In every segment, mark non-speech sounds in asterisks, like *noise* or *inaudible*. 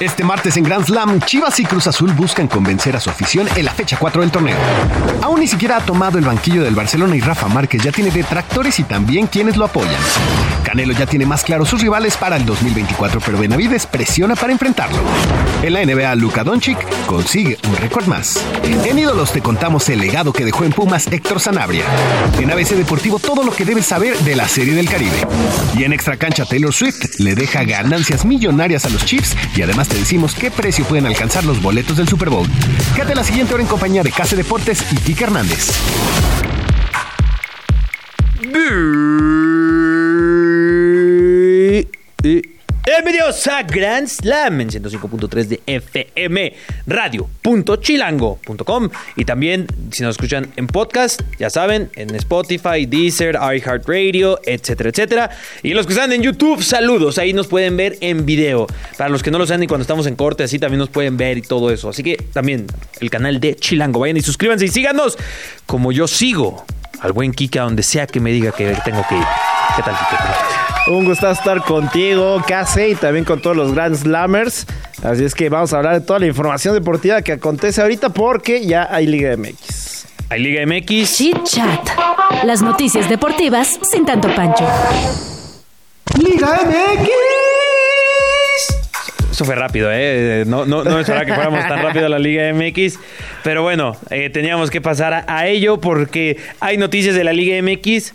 Este martes en Grand Slam, Chivas y Cruz Azul buscan convencer a su afición en la fecha 4 del torneo. Aún ni siquiera ha tomado el banquillo del Barcelona y Rafa Márquez ya tiene detractores y también quienes lo apoyan. Canelo ya tiene más claro sus rivales para el 2024, pero Benavides presiona para enfrentarlo. En la NBA, Luka Doncic consigue un récord más. En Ídolos te contamos el legado que dejó en Pumas Héctor Sanabria. En ABC Deportivo todo lo que debes saber de la Serie del Caribe. Y en Extra Cancha Taylor Swift le deja ganancias millonarias a los Chiefs y además te decimos qué precio pueden alcanzar los boletos del Super Bowl. Quédate la siguiente hora en compañía de Case Deportes y Kike Hernández. Bienvenidos a Grand Slam en 105.3 de FM radio.chilango.com y también si nos escuchan en podcast, ya saben, en Spotify, Deezer, iHeartRadio, etcétera, etcétera. Y los que están en YouTube, saludos, ahí nos pueden ver en video. Para los que no lo saben y cuando estamos en corte, así también nos pueden ver y todo eso. Así que también el canal de Chilango, vayan y suscríbanse y síganos como yo sigo al buen Kika donde sea que me diga que tengo que ir. ¿Qué tal, Kike? Un gusto estar contigo, Case, y también con todos los Grand Slammers. Así es que vamos a hablar de toda la información deportiva que acontece ahorita porque ya hay Liga MX. Hay Liga MX. Chit Chat. Las noticias deportivas sin tanto pancho. ¡Liga MX! Eso fue rápido, ¿eh? No, no, no esperaba que fuéramos tan rápido a la Liga MX. Pero bueno, eh, teníamos que pasar a, a ello porque hay noticias de la Liga MX.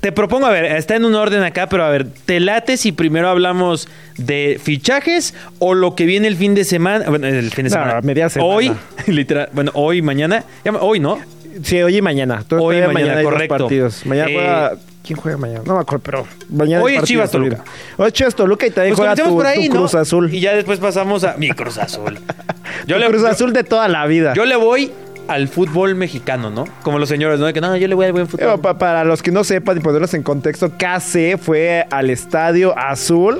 Te propongo, a ver, está en un orden acá, pero a ver, ¿te late si primero hablamos de fichajes o lo que viene el fin de semana? Bueno, el fin de No, semana. media semana. Hoy, *laughs* literal, bueno, hoy, mañana. Hoy, ¿no? Sí, hoy y mañana. Todo- Hoy y mañana, dos correcto. partidos. Mañana Eh, juega... ¿Quién juega mañana? No me acuerdo, pero mañana Hoy es Chivas Toluca. olvida. Hoy es Chivas Toluca y también Pues juega tu, por ahí, tu ¿no? Cruz Azul. Y ya después pasamos a mi Cruz Azul. *laughs* Tu Cruz Azul de toda la vida. Yo le voy al fútbol mexicano, ¿no? Como los señores, ¿no? De que no, yo le voy al buen fútbol. pa- para los que no sepan y ponerlos en contexto, KC fue al Estadio Azul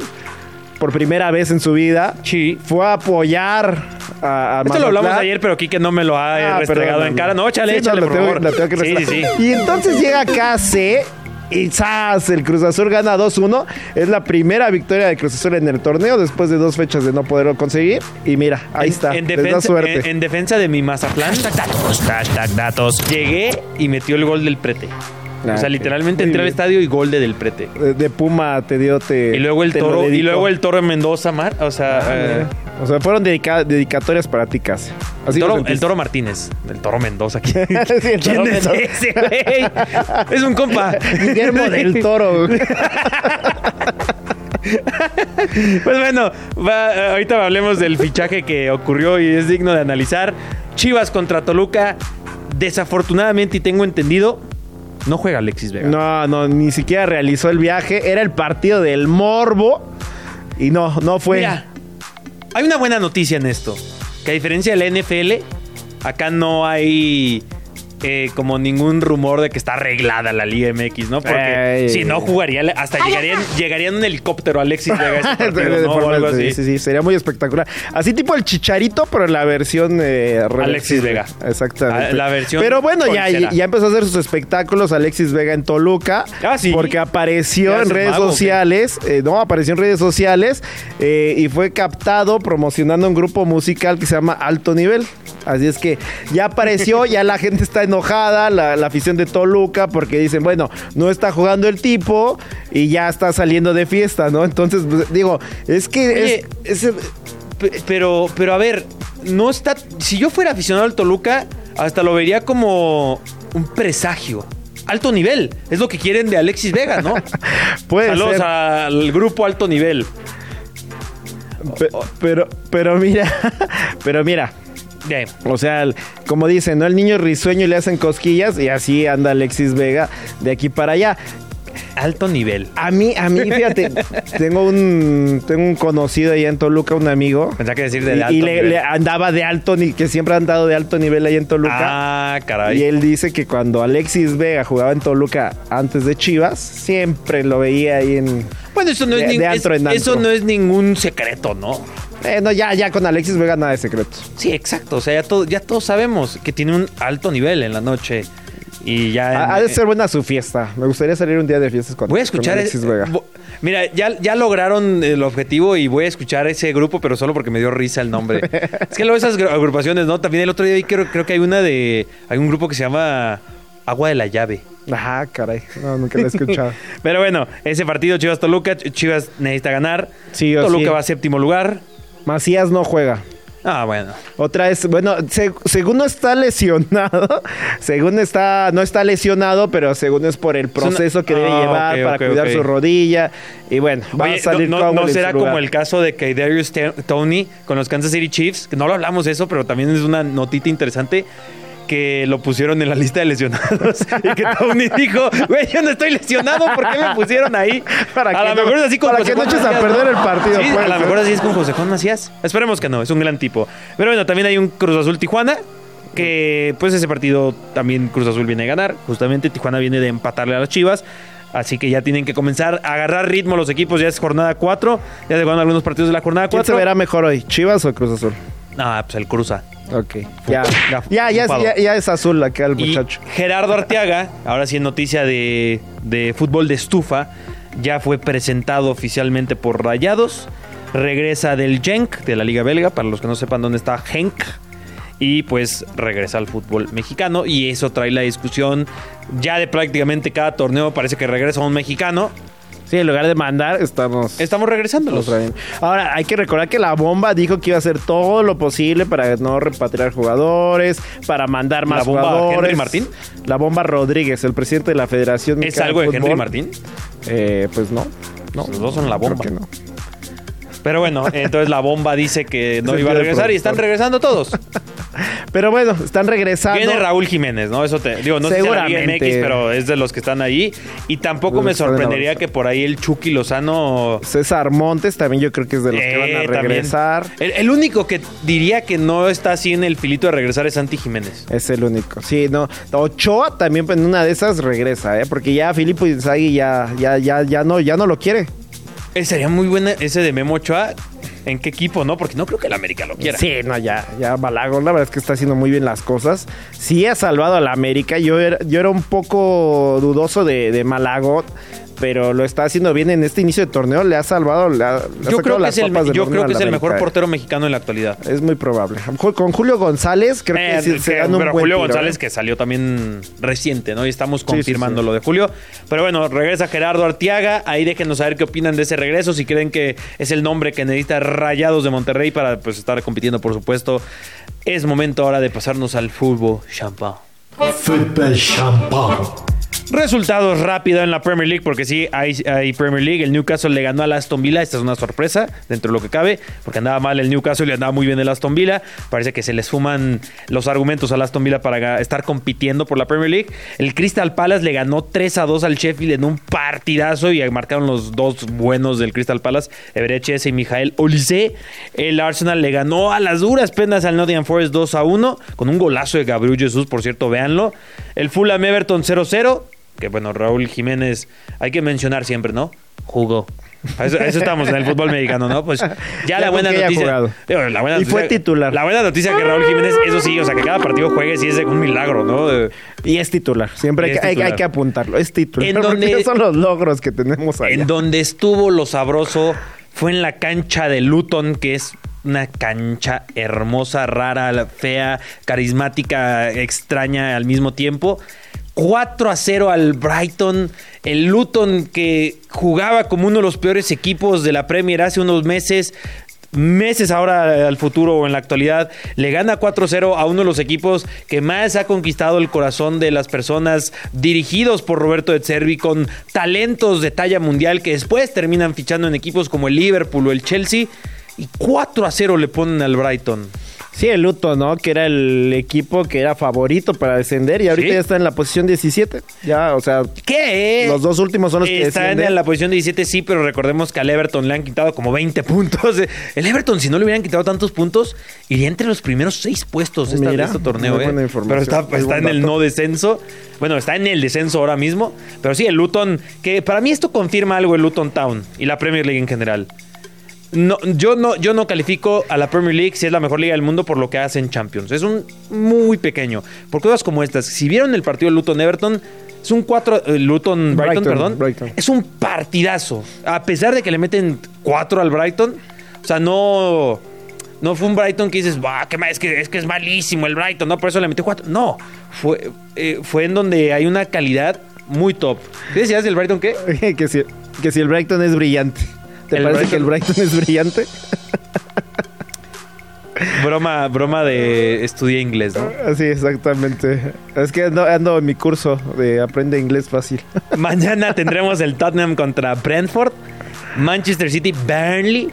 por primera vez en su vida. Sí. Fue a apoyar a, a Esto lo hablamos ayer, pero Quique no me lo ha eh, Ah, restregado en cara. No, échale, Sí, échale, lo por tengo- favor. lo tengo que sí, sí, sí. Y entonces llega KC y ¡zas! El Cruz Azul gana 2-1. Es la primera victoria de Cruz Azul en el torneo después de dos fechas de no poderlo conseguir. Y mira, ahí En- está. En da defensa, suerte. en, en defensa de mi Mazatlán. datos. Llegué y metió el gol del prete. Ah, o sea, literalmente entré al bien. estadio y gol de del prete. de, de Puma te dio te Y luego el toro, y luego el toro en Mendoza, Mar. O sea, eh, O sea, fueron dedica- dedicatorias para ti, casi. Así el, toro, sentiste. el toro Martínez. El toro Mendoza. *laughs* ¿Quién, Sí, el quién Toro es Mendoza. ese, güey? Es un compa. Guillermo del Toro. *laughs* Pues bueno, va- eh, ahorita hablemos del fichaje que ocurrió y es digno de analizar. Chivas contra Toluca. Desafortunadamente, y tengo entendido, no juega Alexis Vega. No, no, ni siquiera realizó el viaje. Era el partido del Morbo. Y no, no fue. Mira, hay una buena noticia en esto. Que a diferencia de la NFL, acá no hay eh, como ningún rumor de que está arreglada la Liga MX, ¿no? Porque si no jugaría, hasta llegarían, llegarían en helicóptero Alexis Vega a ese *laughs* partido, De ¿no? O forma- algo así. sí, sí, sí, sería muy espectacular. Así tipo el chicharito, pero en la versión eh. Alexis Vega. Exactamente. Ah, la versión Pero bueno, ya, ya empezó a hacer sus espectáculos Alexis Vega en Toluca. Ah, sí. Porque apareció ¿Qué en redes mago, sociales. eh, no, apareció en redes sociales. eh, y fue captado promocionando un grupo musical que se llama Alto Nivel. Así es que ya apareció, ya la gente está enojada, la, la afición de Toluca, porque dicen, bueno, no está jugando el tipo y ya está saliendo de fiesta, ¿no? Entonces, pues, digo, es que Oye, es- es- Pe- Pero, pero a ver, no está. Si yo fuera aficionado al Toluca, hasta lo vería como un presagio. Alto nivel. Es lo que quieren de Alexis Vega, ¿no? *laughs* Saludos ser. al grupo alto nivel. Pe- pero, pero mira, *laughs* pero mira. O sea, como dicen, ¿no? El niño risueño le hacen cosquillas y así anda Alexis Vega de aquí para allá. Alto nivel. A mí, a mí, fíjate, *laughs* tengo un, tengo un conocido ahí en Toluca, un amigo. Pensaba que decir de y, alto y le, nivel. le andaba de alto, ni que siempre ha andado de alto nivel ahí en Toluca. Ah, caray. Y él dice que cuando Alexis Vega jugaba en Toluca antes de Chivas, siempre lo veía ahí en. Bueno, eso no, de- es, de es- antro en eso no es ningún secreto, ¿no? Eh, no, ya, ya con Alexis Vega nada de secreto. Sí, exacto. O sea, ya, todo- ya todos sabemos que tiene un alto nivel en la noche. Y ya. Ha, ha de ser buena su fiesta. Me gustaría salir un día de fiestas con, Voy a escuchar. Alexis Vega. Mira, ya, ya lograron el objetivo y voy a escuchar ese grupo, pero solo porque me dio risa el nombre. *laughs* es que luego esas gru- agrupaciones, ¿no? También el otro día vi, creo, creo que hay una de. Hay un grupo que se llama Agua de la Llave. Ajá, caray. No, nunca lo he escuchado. *laughs* Pero bueno, ese partido Chivas-Toluca, Ch- Chivas necesita ganar. Sí o Toluca sí. va a séptimo lugar. Macías no juega. Ah, bueno. Otra vez, bueno, se- según no está lesionado, *laughs* según está, no está lesionado, pero según es por el proceso que debe Ah, llevar para cuidar su rodilla. Y bueno, va Oye, a salir no, no- será como el caso de que Darius Tony con los Kansas City Chiefs, que no lo hablamos eso, pero también es una notita interesante que lo pusieron en la lista de lesionados *laughs* y que Tony dijo, güey, yo no estoy lesionado, ¿por qué me pusieron ahí? Para a lo no- mejor es así con para José que no eches a perder el partido, Sí, a lo mejor así es con José Juan Macías. Esperemos que no, es un gran tipo. Pero bueno, también hay un Cruz Azul Tijuana que pues ese partido también Cruz Azul viene a ganar. Justamente Tijuana viene de empatarle a las Chivas. Así que ya tienen que comenzar a agarrar ritmo los equipos. Ya es jornada 4. Ya se juegan algunos partidos de la jornada ¿Quién 4. se verá mejor hoy? ¿Chivas o Cruz Azul? Ah, pues el Cruza. Ok. Ya, Ya, ya, ya, es, ya, ya es azul acá el Y muchacho. Gerardo Arteaga, ahora sí en noticia de, de fútbol de estufa, ya fue presentado oficialmente por Rayados. Regresa del Genk, de la Liga Belga, para los que no sepan dónde está Genk. Y pues regresa al fútbol mexicano. Y eso trae la discusión ya de prácticamente cada torneo. Parece que regresa un mexicano. Sí, en lugar de mandar, estamos... Estamos regresando. Los traen. Ahora, hay que recordar que la bomba dijo que iba a hacer todo lo posible para no repatriar jugadores, para mandar más ¿La bomba jugadores. Henry Martín? La bomba Rodríguez, el presidente de la Federación ¿Es Mexicana algo de Henry. Martín? Eh, pues no. No, Los dos son la creo bomba. que no. Pero bueno, entonces la bomba dice que *laughs* no iba a regresar y están regresando todos. *laughs* Pero bueno, están regresando. Viene Raúl Jiménez, ¿no? Eso te digo, no sé si la pero es de los que están ahí. Y tampoco los me sorprendería que por ahí el Chucky Lozano. César Montes también yo creo que es de los que van eh, a también. regresar. El, el único que diría que no está así en el filito de regresar es Santi Jiménez. Es el único. Sí, no. Ochoa también en una de esas regresa, ¿eh? Porque ya Filipo Inzaghi ya, ya, ya, ya no, ya no lo quiere. Eh, sería muy buena ese de Memo Ochoa. ¿En qué equipo, no? Porque no creo que el América lo quiera. Sí, no, ya, ya Balago, la verdad es que está haciendo muy bien las cosas. Sí ha salvado a la América. Yo era, yo era un poco dudoso de, de pero lo está haciendo bien en este inicio de torneo. Le ha salvado, le ha, le ha Yo creo que las es el, yo creo que es el América, mejor eh. portero mexicano en la actualidad. Es muy probable. Con Julio González, creo que Eh, sí se que- gana un pero buen Julio tiro, González ¿eh? que salió también reciente, ¿no? Y estamos sí, confirmando sí. lo de Julio. Pero bueno, regresa Gerardo Artiaga. Ahí déjenos saber qué opinan de ese regreso. Si creen que es el nombre que necesita Rayados de Monterrey para pues, estar compitiendo, por supuesto. Es momento ahora de pasarnos al fútbol champán. Football champagne. Resultados rápido en la Premier League, porque sí, hay, Premier League. El Newcastle le ganó al Aston Villa. Esta es una sorpresa dentro de lo que cabe, porque andaba mal el Newcastle y andaba muy bien el Aston Villa. Parece que se les fuman los argumentos al Aston Villa para estar compitiendo por la Premier League. El Crystal Palace le ganó 3 a 2 al Sheffield en un partidazo y marcaron los dos buenos del Crystal Palace, Everett y Mijael Olise. El Arsenal le ganó a las duras penas al Nottingham Forest 2 a 1 con un golazo de Gabriel Jesús, por cierto, véanlo. El Fulham Everton 0-0 que bueno, Raúl Jiménez, hay que mencionar siempre, ¿no? Jugó. A eso, a eso estamos en el fútbol mexicano, ¿no? Pues ya, Ya la buena noticia. jugado. Digo, la buena Y fue titular. La buena noticia que Raúl Jiménez, eso sí, o sea, que cada partido juegue sí es un milagro, ¿no? Y es titular. Siempre hay, es hay- que apuntarlo. Es titular. En *laughs* porque donde- son los logros que tenemos allá. En donde estuvo lo sabroso fue en la cancha de Luton, que es una cancha hermosa, rara, fea, carismática, extraña al mismo tiempo. 4 a 0 al Brighton. El Luton que jugaba como uno de los peores equipos de la Premier hace unos meses. Meses ahora al futuro o en la actualidad, le gana 4-0 a uno de los equipos que más ha conquistado el corazón de las personas dirigidos por Roberto de Cervi con talentos de talla mundial que después terminan fichando en equipos como el Liverpool o el Chelsea y 4 a 0 le ponen al Brighton. Sí, el Luton, ¿no? Que era el equipo que era favorito para descender y ahorita Sí. ya está en la posición 17. Ya, o sea, ¿Qué? los dos últimos son los que Están descienden. en la posición 17, sí, pero recordemos que al Everton le han quitado como 20 *laughs* puntos. El Everton, si no le hubieran quitado tantos puntos, iría entre los primeros seis puestos de, Mira, este torneo. ¿eh? Pero está, está en el no descenso. Bueno, está en el descenso ahora mismo. Pero sí, el Luton, que para mí esto confirma algo el Luton Town y la Premier League en general. No, yo, no, yo no califico a la Premier League si es la mejor liga del mundo por lo que hace en Champions. Es un muy pequeño. Por cosas como estas. Si vieron el partido Luton-Everton, es un 4... Luton-Brighton, Brighton, perdón. Brighton. Es un partidazo. A pesar de que le meten 4 al Brighton. O sea, no... No fue un Brighton que dices, "Bah, qué mal, es, que, es que es malísimo el Brighton, ¿no? Por eso le metió 4. No, fue, eh, fue en donde hay una calidad muy top. ¿Qué decías del Brighton qué? *laughs* que, si, que si el Brighton es brillante. ¿Te El parece Brighton- que el Brighton es brillante? *laughs* Broma, broma de estudié inglés, ¿no? Sí, exactamente. Es que ando, ando en mi curso de Aprende Inglés Fácil. Mañana tendremos el Tottenham contra Brentford, Manchester City, Burnley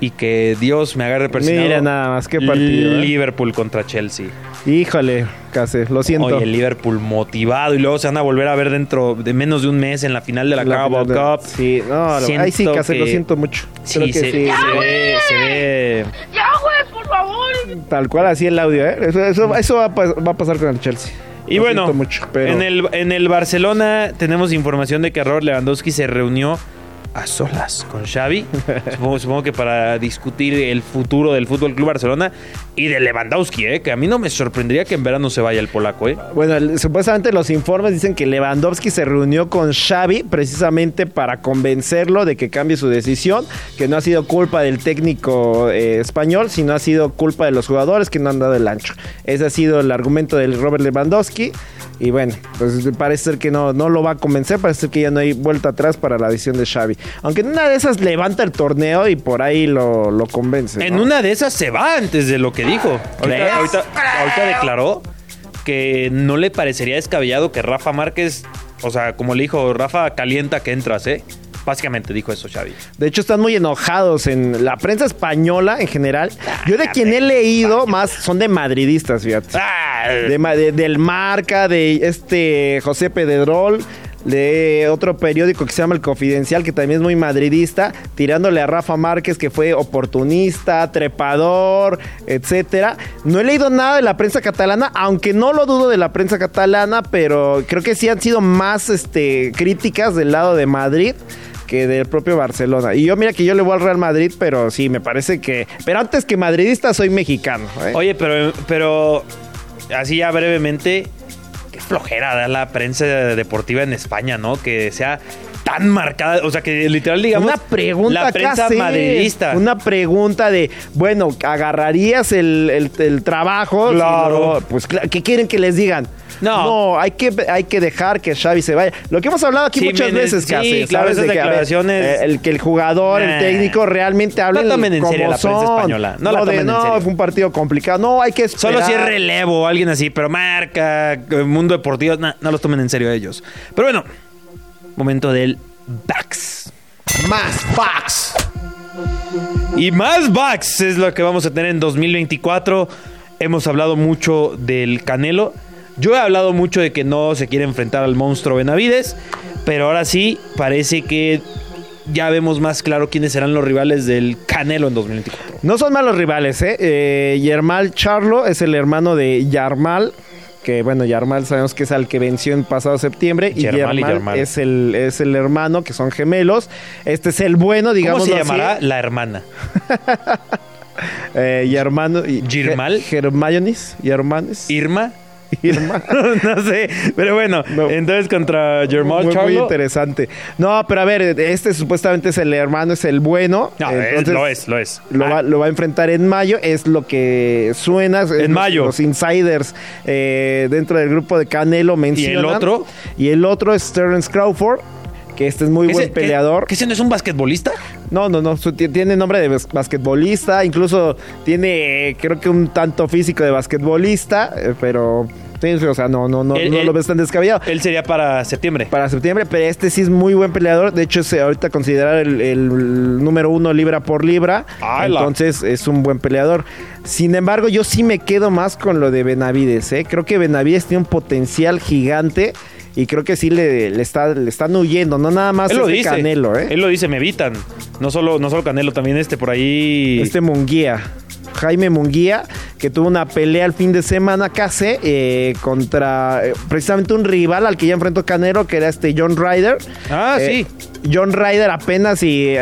y que Dios me agarre persinado. Mira nada más, qué partido, ¿eh? Liverpool contra Chelsea. Híjole, casi, lo siento. Oye, el Liverpool motivado y luego se van a volver a ver dentro de menos de un mes en la final de la, La Carabao final de- Cup. Sí, no, lo- ahí sí, Siento casi, lo que- siento mucho. Creo Sí, que se, sí. se ve, se ve. Tal cual así el audio, ¿eh? Eso, eso, eso va, a, va a pasar con el Chelsea. Y Lo bueno, siento mucho, pero... en, el, en el Barcelona tenemos información de que Robert Lewandowski se reunió a solas con Xavi. *laughs* supongo, que para discutir el futuro del Fútbol Club Barcelona y de Lewandowski, ¿eh? que a mí no me sorprendería que en verano se vaya el polaco. ¿eh? Bueno, supuestamente los informes dicen que Lewandowski se reunió con Xavi precisamente para convencerlo de que cambie su decisión, que no ha sido culpa del técnico eh, español, sino ha sido culpa de los jugadores que no han dado el ancho. Ese ha sido el argumento del Robert Lewandowski. Y bueno, pues parece ser que no, no lo va a convencer, parece ser que ya no hay vuelta atrás para la decisión de Xavi. Aunque en una de esas levanta el torneo y por ahí lo, lo convence. En ¿no? una de esas se va antes de lo que dijo. Ahorita, ahorita, ahorita declaró que no le parecería descabellado que Rafa Márquez, o sea, como le dijo, Rafa calienta que entras, ¿eh? Básicamente dijo eso Xavi. De hecho, están muy enojados en la prensa española en general. Yo de quien he leído más son de madridistas, fíjate. Ah, de- del Marca, de este José Pedrerol, de otro periódico que se llama El Confidencial, que también es muy madridista, tirándole a Rafa Márquez, que fue oportunista, trepador, etcétera. No he leído nada de la prensa catalana, aunque no lo dudo de la prensa catalana, pero creo que sí han sido más este, críticas del lado de Madrid que del propio Barcelona. Y yo mira que yo le voy al Real Madrid, pero sí, me parece que... Pero antes que madridista soy mexicano. ¿eh? Oye, pero, pero así ya brevemente, flojera da la prensa deportiva en España, ¿no? Que sea tan marcada, o sea, que literal digamos una pregunta la prensa sí. madridista. Una pregunta de, bueno, agarrarías el, el- el trabajo. Claro. Si no, pues, ¿qué quieren que les digan? No. hay que, hay que dejar que Xavi se vaya. Lo que hemos hablado aquí Sí, muchas veces, sí, casi, claro, ¿sabes? esas De que, a ver, declaraciones- eh, el que el jugador, Nah. el técnico realmente hablen No tomen en como serio la prensa española. No la de, tomen en no, serio. fue un partido complicado. No, hay que esperar. Solo si es relevo o alguien así, pero marca, eh, mundo deportivo, nah, no los tomen en serio ellos. Pero bueno, momento del backs. Más Fox. Y más backs es lo que vamos a tener en 2024. Hemos hablado mucho del Canelo. Yo he hablado mucho de que no se quiere enfrentar al monstruo Benavides, pero ahora sí parece que ya vemos más claro quiénes serán los rivales del Canelo en 2024. No son malos rivales, ¿eh? eh Yermal Charlo es el hermano de Yarmal. Que bueno, Yarmal sabemos que es al que venció en pasado septiembre. Y Yarmal. Es, el, es el hermano, que son gemelos. Este es el bueno, digamos. ¿Cómo se llamará? La hermana. *laughs* Eh, Yermano. y- ¿Girmal? Ge- Germayonis. Irma. *laughs* Irma. *laughs* no sé, pero bueno, No. entonces contra Germán Muy, muy interesante. No, pero a ver, este supuestamente es el hermano, es el bueno. No, es- lo es, lo es. Lo, Ah, va, lo va a enfrentar en mayo, es lo que suena. los- mayo. Los insiders eh, dentro del grupo de Canelo mencionan. otro? Y el otro es Terence Crawford, que este es muy ¿ese- buen peleador. ¿Que, que ese no es un basquetbolista? No, no, no, tiene nombre de bas- basquetbolista, incluso tiene creo que un tanto físico de basquetbolista, eh, pero O sea, no, no, no, no lo ves tan descabellado. Él sería para septiembre. Para septiembre, pero este sí es muy buen peleador. De hecho, es ahorita considerar el, el número uno libra por libra. Entonces es un buen peleador. Sin embargo, yo sí me quedo más con lo de Benavides. ¿eh? Creo que Benavides tiene un potencial gigante. Y creo que sí le, le está, le están huyendo. No nada más Él lo dice. Canelo, ¿eh? Él lo dice, me evitan. No solo, no solo Canelo, también este por ahí. Este Munguía. Jaime Munguía, que tuvo una pelea el fin de semana casi eh, contra eh, precisamente un rival al que ya enfrentó Canelo, que era este John Ryder. Ah, Eh, sí. John Ryder apenas y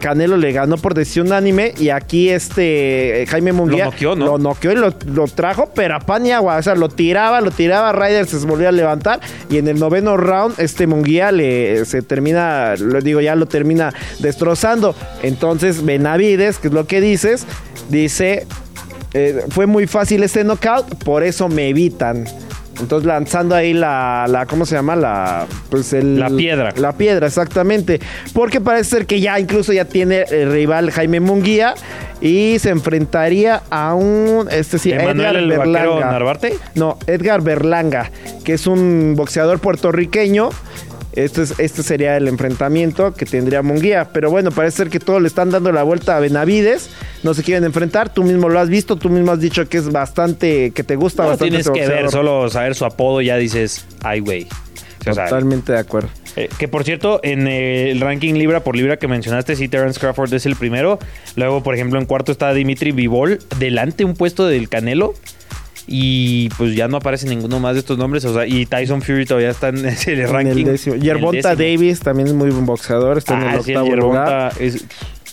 Canelo le ganó por decisión unánime y aquí este Jaime Munguía Lo noqueó, ¿no? lo noqueó y lo, lo trajo, pero a pan y agua, o sea, lo tiraba, lo tiraba, Ryder se volvió a levantar y en el noveno round este Munguía le se termina, lo digo, ya lo termina destrozando. Entonces Benavides, que es lo que dices, dice, eh, fue muy fácil este knockout, por eso me evitan. Entonces lanzando ahí la, la ¿cómo se llama? La, pues el, La piedra. La piedra, exactamente. Porque parece ser que ya incluso ya tiene el rival Jaime Munguía y se enfrentaría a un, este sí, Emanuel el vaquero Narvarte. No, Edgar Berlanga, que es un boxeador puertorriqueño. Este, es- este sería el enfrentamiento que tendría Munguía. Pero bueno, parece ser que todos le están dando la vuelta a Benavides. No se quieren enfrentar. Tú mismo lo has visto. Tú mismo has dicho que es bastante. que te gusta No bastante. tienes que ver, solo saber su apodo ya dices, ay, güey. Totalmente de acuerdo. eh, que por cierto, en el ranking libra por libra que mencionaste, sí, Terence Crawford es el primero. Luego, por ejemplo, en cuarto está Dimitri Vivol, delante un puesto del Canelo. Y pues ya no aparece ninguno más de estos nombres. O sea, y Tyson Fury todavía está en *laughs* En ranking. el décimo. el Yerbonta. Davis también es muy buen boxeador. Está en Ah, el sí, el octavo lugar. Yerbonta es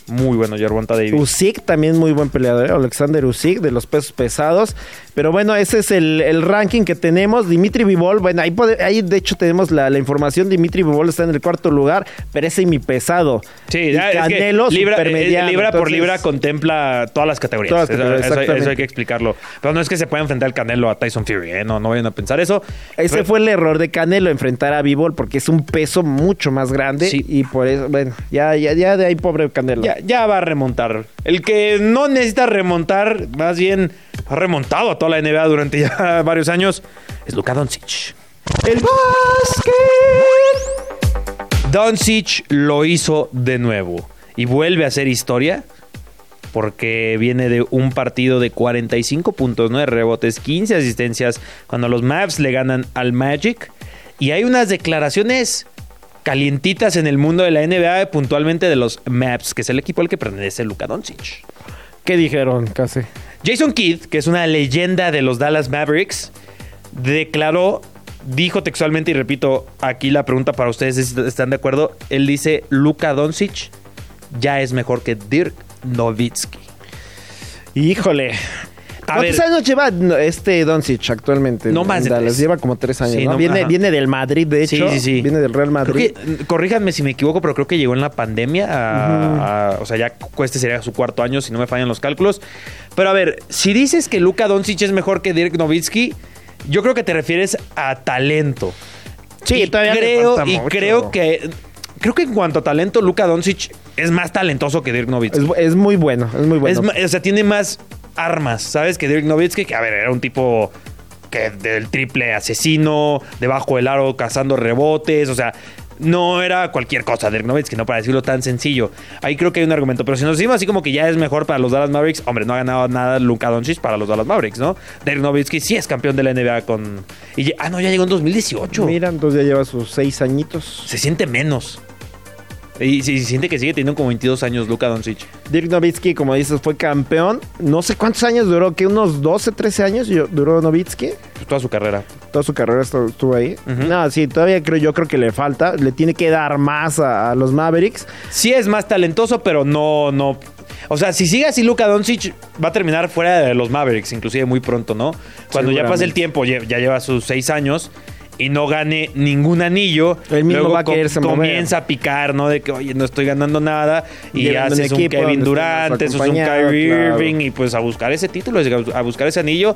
muy bueno, Yerbonta Davis. Usyk también muy buen peleador, ¿eh? Alexander Usyk de los pesos pesados. Pero bueno, ese es el, el ranking que tenemos. Dimitri Vivol, bueno, ahí, pode- ahí de hecho tenemos la, la información. Dimitri Vivol está en el cuarto lugar, pero es semipesado. Sí, Y ya, es que Canelo libra, supermediano, eh, libra por entonces- libra contempla todas las categorías. Todas las Eso- categorías, eso, eso exactamente. hay que explicarlo. Pero no es que se pueda enfrentar el Canelo a Tyson Fury, ¿eh? no, no vayan a pensar eso. Ese Pero- fue el error de Canelo, enfrentar a Vivol, porque es un peso mucho más grande. Sí. Y por eso, bueno, ya, ya, ya de ahí pobre Canelo. Ya, ya va a remontar. El que no necesita remontar, más bien ha remontado a toda la NBA durante ya *laughs* varios años, es Luka Doncic. El básquet. Doncic lo hizo de nuevo y vuelve a hacer historia porque viene de un partido de 45 puntos, 9 rebotes, 15 asistencias cuando los Mavs le ganan al Magic y hay unas declaraciones calientitas en el mundo de la NBA puntualmente de los Mavs, que es el equipo al que pertenece Luka Doncic. ¿Qué dijeron, casi? Jason Kidd, que es una leyenda de los Dallas Mavericks, declaró, dijo textualmente, y repito, aquí la pregunta para ustedes es si están de acuerdo, él dice, Luka Doncic ya es mejor que Dirk Nowitzki. Híjole. ¿Cuántos ver. años lleva este Doncic actualmente? No más de Dallas? Lleva como tres años, Sí, ¿no? no, viene, del Madrid, de Sí, hecho. sí, sí. Viene del Real Madrid. Creo que, corríjanme si me equivoco, pero creo que llegó en la pandemia. a- a- o sea, ya este sería su cuarto año, si no me fallan los cálculos. Pero a ver, si dices que Luka Doncic es mejor que Dirk Nowitzki, yo creo que te refieres a talento. Sí, y todavía creo, y mucho. creo que creo que en cuanto a talento, Luka Doncic es más talentoso que Dirk Nowitzki. Es, muy bueno, es muy bueno. Es o sea, tiene más armas, ¿sabes? Que Dirk Nowitzki, que a ver, era un tipo que del triple asesino, debajo del aro cazando rebotes, o sea, no era cualquier cosa Dirk Nowitzki, no para decirlo tan sencillo. Ahí creo que hay un argumento, pero si nos decimos así como que ya es mejor para los Dallas Mavericks, hombre, no ha ganado nada Luka Doncic para los Dallas Mavericks, ¿no? Dirk Nowitzki sí es campeón de la NBA con y ah no, ya llegó en 2018. Mira, entonces ya lleva sus seis añitos. Se siente menos. Y se siente que sigue teniendo como 22 años Luka Doncic. Dirk Nowitzki, como dices, fue campeón. No sé cuántos años duró, que unos 12, 13 años duró Nowitzki. Pues toda su carrera. Toda su carrera estu- estuvo ahí. No, sí, todavía creo, yo creo que le falta. Le tiene que dar más a, a los Mavericks. sí es más talentoso, pero no, no. O sea, si sigue así Luka Doncic, va a terminar fuera de los Mavericks, inclusive muy pronto, ¿no? Cuando ya pase el tiempo, ya lleva sus seis años y no gane ningún anillo, mismo luego va a mover. comienza a picar, ¿no? De que, oye, no estoy ganando nada. Y un haces un equipo Kevin Durant, más un Kyrie claro. Irving y pues a buscar ese título, a buscar ese anillo.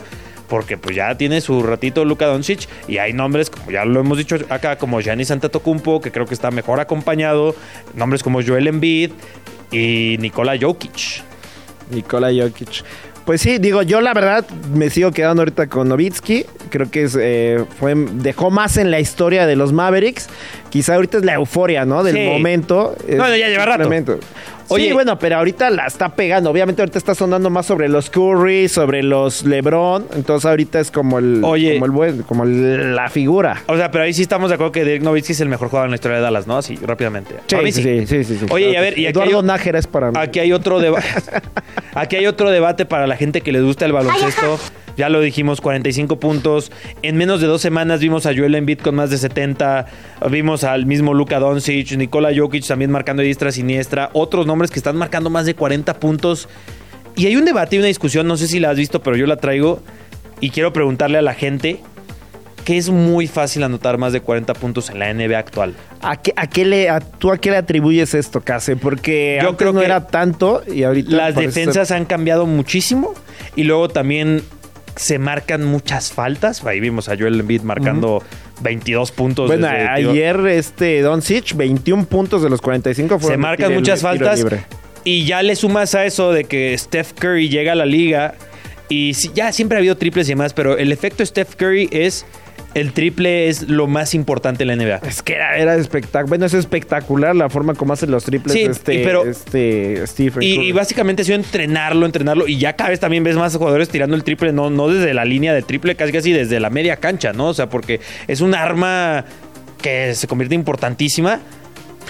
Porque pues ya tiene su ratito Luka Doncic y hay nombres, como ya lo hemos dicho acá, como Giannis Antetokounmpo, que creo que está mejor acompañado. Nombres como Joel Embiid y Nikola Jokic. Nikola Jokic. Pues sí, digo, yo la verdad me sigo quedando ahorita con Novitsky. Creo que es, eh, fue, dejó más en la historia de los Mavericks. Quizá ahorita es la euforia, ¿no? Del Sí. momento. Bueno, ya lleva rato. Oye- Oye, bueno, pero ahorita la está pegando. Obviamente ahorita está sonando más sobre los Curry, sobre los LeBron. Entonces ahorita es como el, Oye. como el buen, como el- la figura. O sea, pero ahí sí estamos de acuerdo que Dirk Nowitzki es el mejor jugador en la historia de Dallas, ¿no? Así, rápidamente. Para mí sí, sí, sí, sí, sí. Oye, y a ver, y sí. aquí Eduardo Nájera es para mí. aquí hay otro debate. *laughs* aquí hay otro debate para la gente que les gusta el baloncesto. Ya lo dijimos, 45 puntos. En menos de dos semanas vimos a Joel Embiid con más de 70. Vimos al mismo Luka Doncic, Nikola Jokic también marcando diestra siniestra. Otros nombres que están marcando más de 40 puntos. Y hay un debate y una discusión, no sé si la has visto, pero yo la traigo. Y quiero preguntarle a la gente que es muy fácil anotar más de 40 puntos en la NBA actual. ¿A qué, a qué le, a- ¿Tú a qué le atribuyes esto, Case? Porque Yo antes creo no que era tanto y ahorita... Las defensas han cambiado muchísimo y luego también se marcan muchas faltas. Ahí vimos a Joel Embiid marcando 22 puntos. Bueno, desde ayer este Doncic, 21 puntos de los 45 fueron se marcan muchas faltas y ya le sumas a eso de que Steph Curry llega a la liga y ya siempre ha habido triples y demás, pero el efecto Steph Curry es el triple es lo más importante en la NBA. Es que era, era espectacular. Bueno, es espectacular la forma como hacen los triples Sí, este, y pero- este Stephen Y, básicamente ha sido entrenarlo, entrenarlo. Y ya cada vez también ves más jugadores tirando el triple, no, no desde la línea del triple, casi casi desde la media cancha, ¿no? O sea, porque es un arma que se convierte importantísima.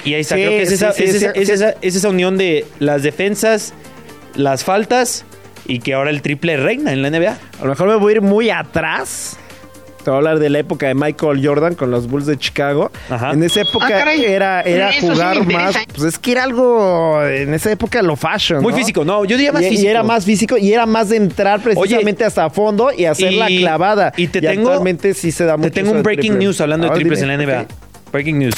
Y ahí está, Sí, creo que es, sí, esa, sí, es, sí, esa, sí. es esa- es esa unión de las defensas, las faltas y que ahora el triple reina en la NBA. A lo mejor me voy a ir muy atrás. Te voy a hablar de la época de Michael Jordan con los Bulls de Chicago. Ajá. En esa época Ah, caray. era, era Eso sí jugar interesa. más. Pues es que era algo. En esa época lo fashion. Muy ¿no? físico, no, yo diría más y, y físico. era más físico y era más de entrar precisamente hasta a fondo y hacer la y- clavada. y te tengo- actualmente sí se da mucho. Te tengo un breaking triple. news hablando de triples dime. en la NBA. Ok. Breaking news.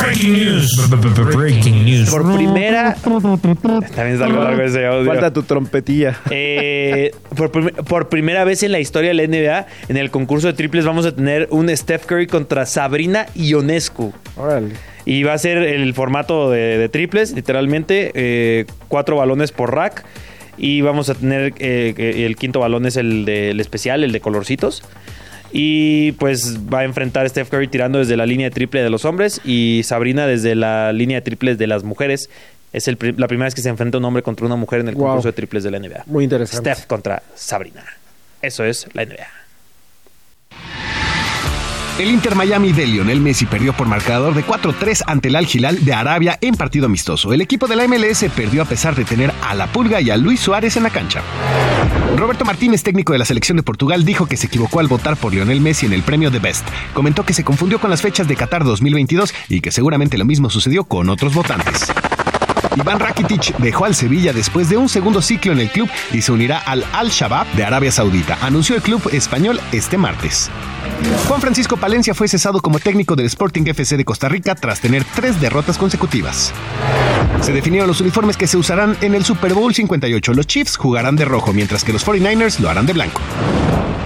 Breaking news. Breaking news. Por primera. También es algo largo ese audio. Falta tu trompetilla. Eh, por, prim- por primera vez en la historia de la NBA, en el concurso de triples vamos a tener un Steph Curry contra Sabrina Ionescu. Órale. Y va a ser el formato de, de triples, literalmente, eh, cuatro balones por rack. Y vamos a tener, eh, el quinto balón es el del especial, el de colorcitos. Y pues va a enfrentar a Steph Curry tirando desde la línea triple de los hombres y Sabrina desde la línea de triples de las mujeres. Es el la primera vez que se enfrenta un hombre contra una mujer en el Wow. concurso de triples de la NBA. Muy interesante. Steph contra Sabrina. Eso es la NBA. El Inter Miami de Lionel Messi perdió por marcador de 4-3 ante el Al Hilal de Arabia en partido amistoso. El equipo de la MLS perdió a pesar de tener a La Pulga y a Luis Suárez en la cancha. Roberto Martínez, técnico de la selección de Portugal, dijo que se equivocó al votar por Lionel Messi en el premio de Best. Comentó que se confundió con las fechas de Qatar 2022 y que seguramente lo mismo sucedió con otros votantes. Iván Rakitic dejó al Sevilla después de un segundo ciclo en el club y se unirá al Al-Shabaab de Arabia Saudita, anunció el club español este martes. Juan Francisco Palencia fue cesado como técnico del Sporting FC de Costa Rica tras tener tres derrotas consecutivas. Se definieron los uniformes que se usarán en el Super Bowl 58. Los Chiefs jugarán de rojo, mientras que los 49ers lo harán de blanco.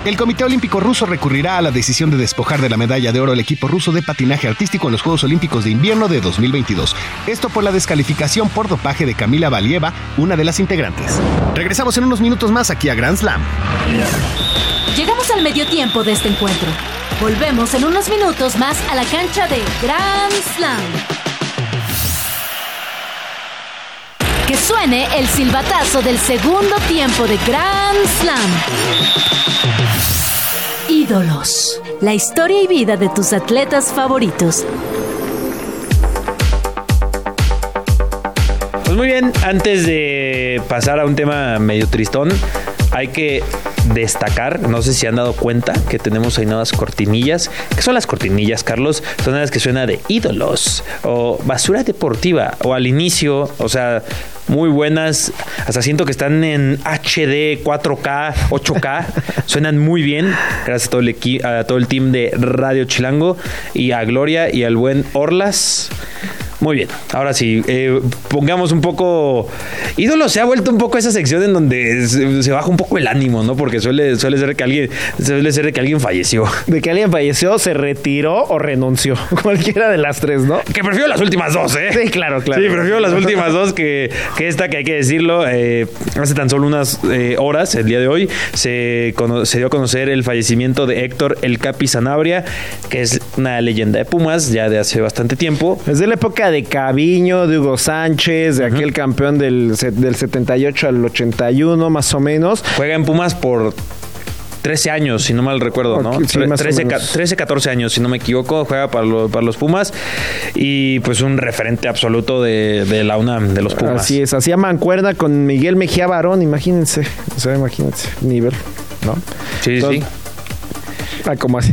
El Comité Olímpico Ruso recurrirá a la decisión de despojar de la medalla de oro al equipo ruso de patinaje artístico en los Juegos Olímpicos de Invierno de 2022. Esto por la descalificación por dopaje de Camila Valieva, una de las integrantes. Regresamos en unos minutos más aquí a Grand Slam. Llegamos al medio tiempo de este encuentro. Volvemos en unos minutos más a la cancha de Grand Slam. Que suene el silbatazo del segundo tiempo de Grand Slam. Ídolos. La historia y vida de tus atletas favoritos. Pues muy bien, antes de pasar a un tema medio tristón, hay que destacar, no sé si han dado cuenta que tenemos ahí nuevas cortinillas. ¿Qué son las cortinillas, Carlos? Son las que suena de ídolos o basura deportiva o al inicio, o sea, muy buenas. Hasta siento que están en HD, 4K, 8K. Suenan muy bien. Gracias a todo el, a todo el team de Radio Chilango y a Gloria y al buen Orlas. Muy bien, ahora sí, eh, pongamos un poco... Ídolo se ha vuelto un poco esa sección en donde se, se baja un poco el ánimo, ¿no? Porque suele, suele ser que alguien suele ser de que alguien falleció. *laughs* De que alguien falleció, se retiró o renunció. *laughs* Cualquiera de las tres, ¿no? Que prefiero las últimas dos, ¿eh? Sí, claro, claro. Sí, prefiero las últimas dos que, que esta, que hay que decirlo. eh, hace tan solo unas eh, horas, el día de hoy, se, dio a conocer el fallecimiento de Héctor El Capi Sanabria, que es una leyenda de Pumas ya de hace bastante tiempo. Es de la época de Caviño, de Hugo Sánchez, de aquel campeón del, del 78 al 81, más o menos. Juega en Pumas por 13 años, si no mal recuerdo, ¿no? Sí, Tre- más o 13, menos. ca- 13, 14 años, si no me equivoco, juega para, lo- para los Pumas y pues un referente absoluto de, de la UNAM, de los Pumas. Así es, hacía mancuerna con Miguel Mejía Barón, imagínense. O sea, imagínense, nivel, ¿no? Sí, sí, Entonces, sí. Ah, como así.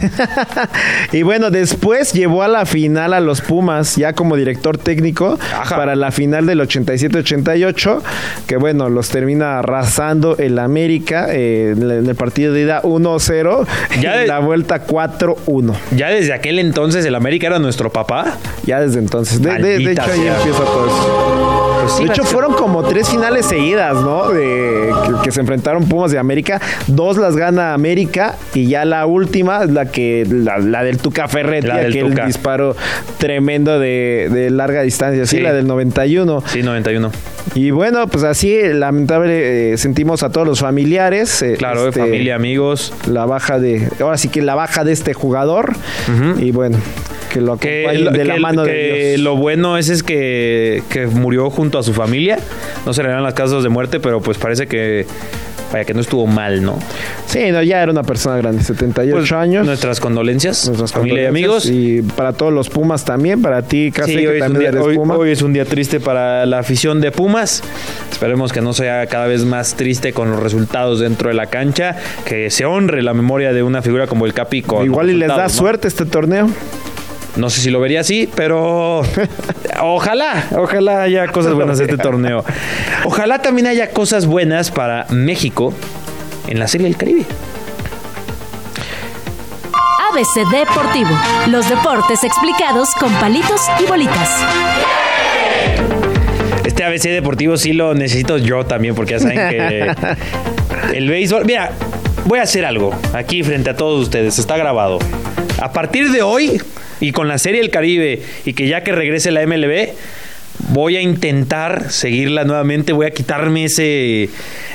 *laughs* y bueno, después llevó a la final a los Pumas, ya como director técnico, Ajá. para la final del 87-88, que bueno, los termina arrasando el América eh, en el- partido de ida 1-0 y Ya de- en la vuelta 4-1. Ya desde aquel entonces el América era nuestro papá. Ya desde entonces. De, de- de Maldita hecho, ahí empieza todo eso. Pues sí, de hecho, fueron como tres finales seguidas, ¿no? De, que, que se enfrentaron Pumas de América. Dos las gana América y ya la última es la que la, la del Tuca Ferretti, La del aquel Tuca. disparo tremendo de, de larga distancia, sí, Sí. la del 91. Sí, 91. Y bueno, pues así, lamentable, eh, sentimos a todos los familiares. eh, Claro, este, familia, amigos. La baja de, ahora sí que la baja de este jugador. Y bueno, que lo Que, acompañen lo- de la que- mano que de Dios. lo bueno es, es que, que murió junto a su familia. No se le dan las causas de muerte, pero pues parece que vaya que no estuvo mal, ¿no? Sí, no, ya era una persona grande, 78 Pues, años. Nuestras condolencias, Nuestras familia y amigos. Y para todos los Pumas también, para ti, casi Sí, hoy es, día, hoy- Puma. hoy es un día triste para la afición de Pumas. Esperemos que no sea cada vez más triste con los resultados dentro de la cancha, que se honre la memoria de una figura como el Capi. con Igual y les da suerte este torneo. No sé si lo vería así, pero ojalá, ojalá haya cosas buenas de este *laughs* torneo. Ojalá también haya cosas buenas para México en la Serie del Caribe. ABC Deportivo. Los deportes explicados con palitos y bolitas. Este ABC deportivo sí lo necesito yo también, porque ya saben que *laughs* el béisbol. Mira, voy a hacer algo aquí frente a todos ustedes. Está grabado. A partir de hoy y con la Serie del Caribe y que ya que regrese la MLB, voy a intentar seguirla nuevamente. Voy a quitarme ese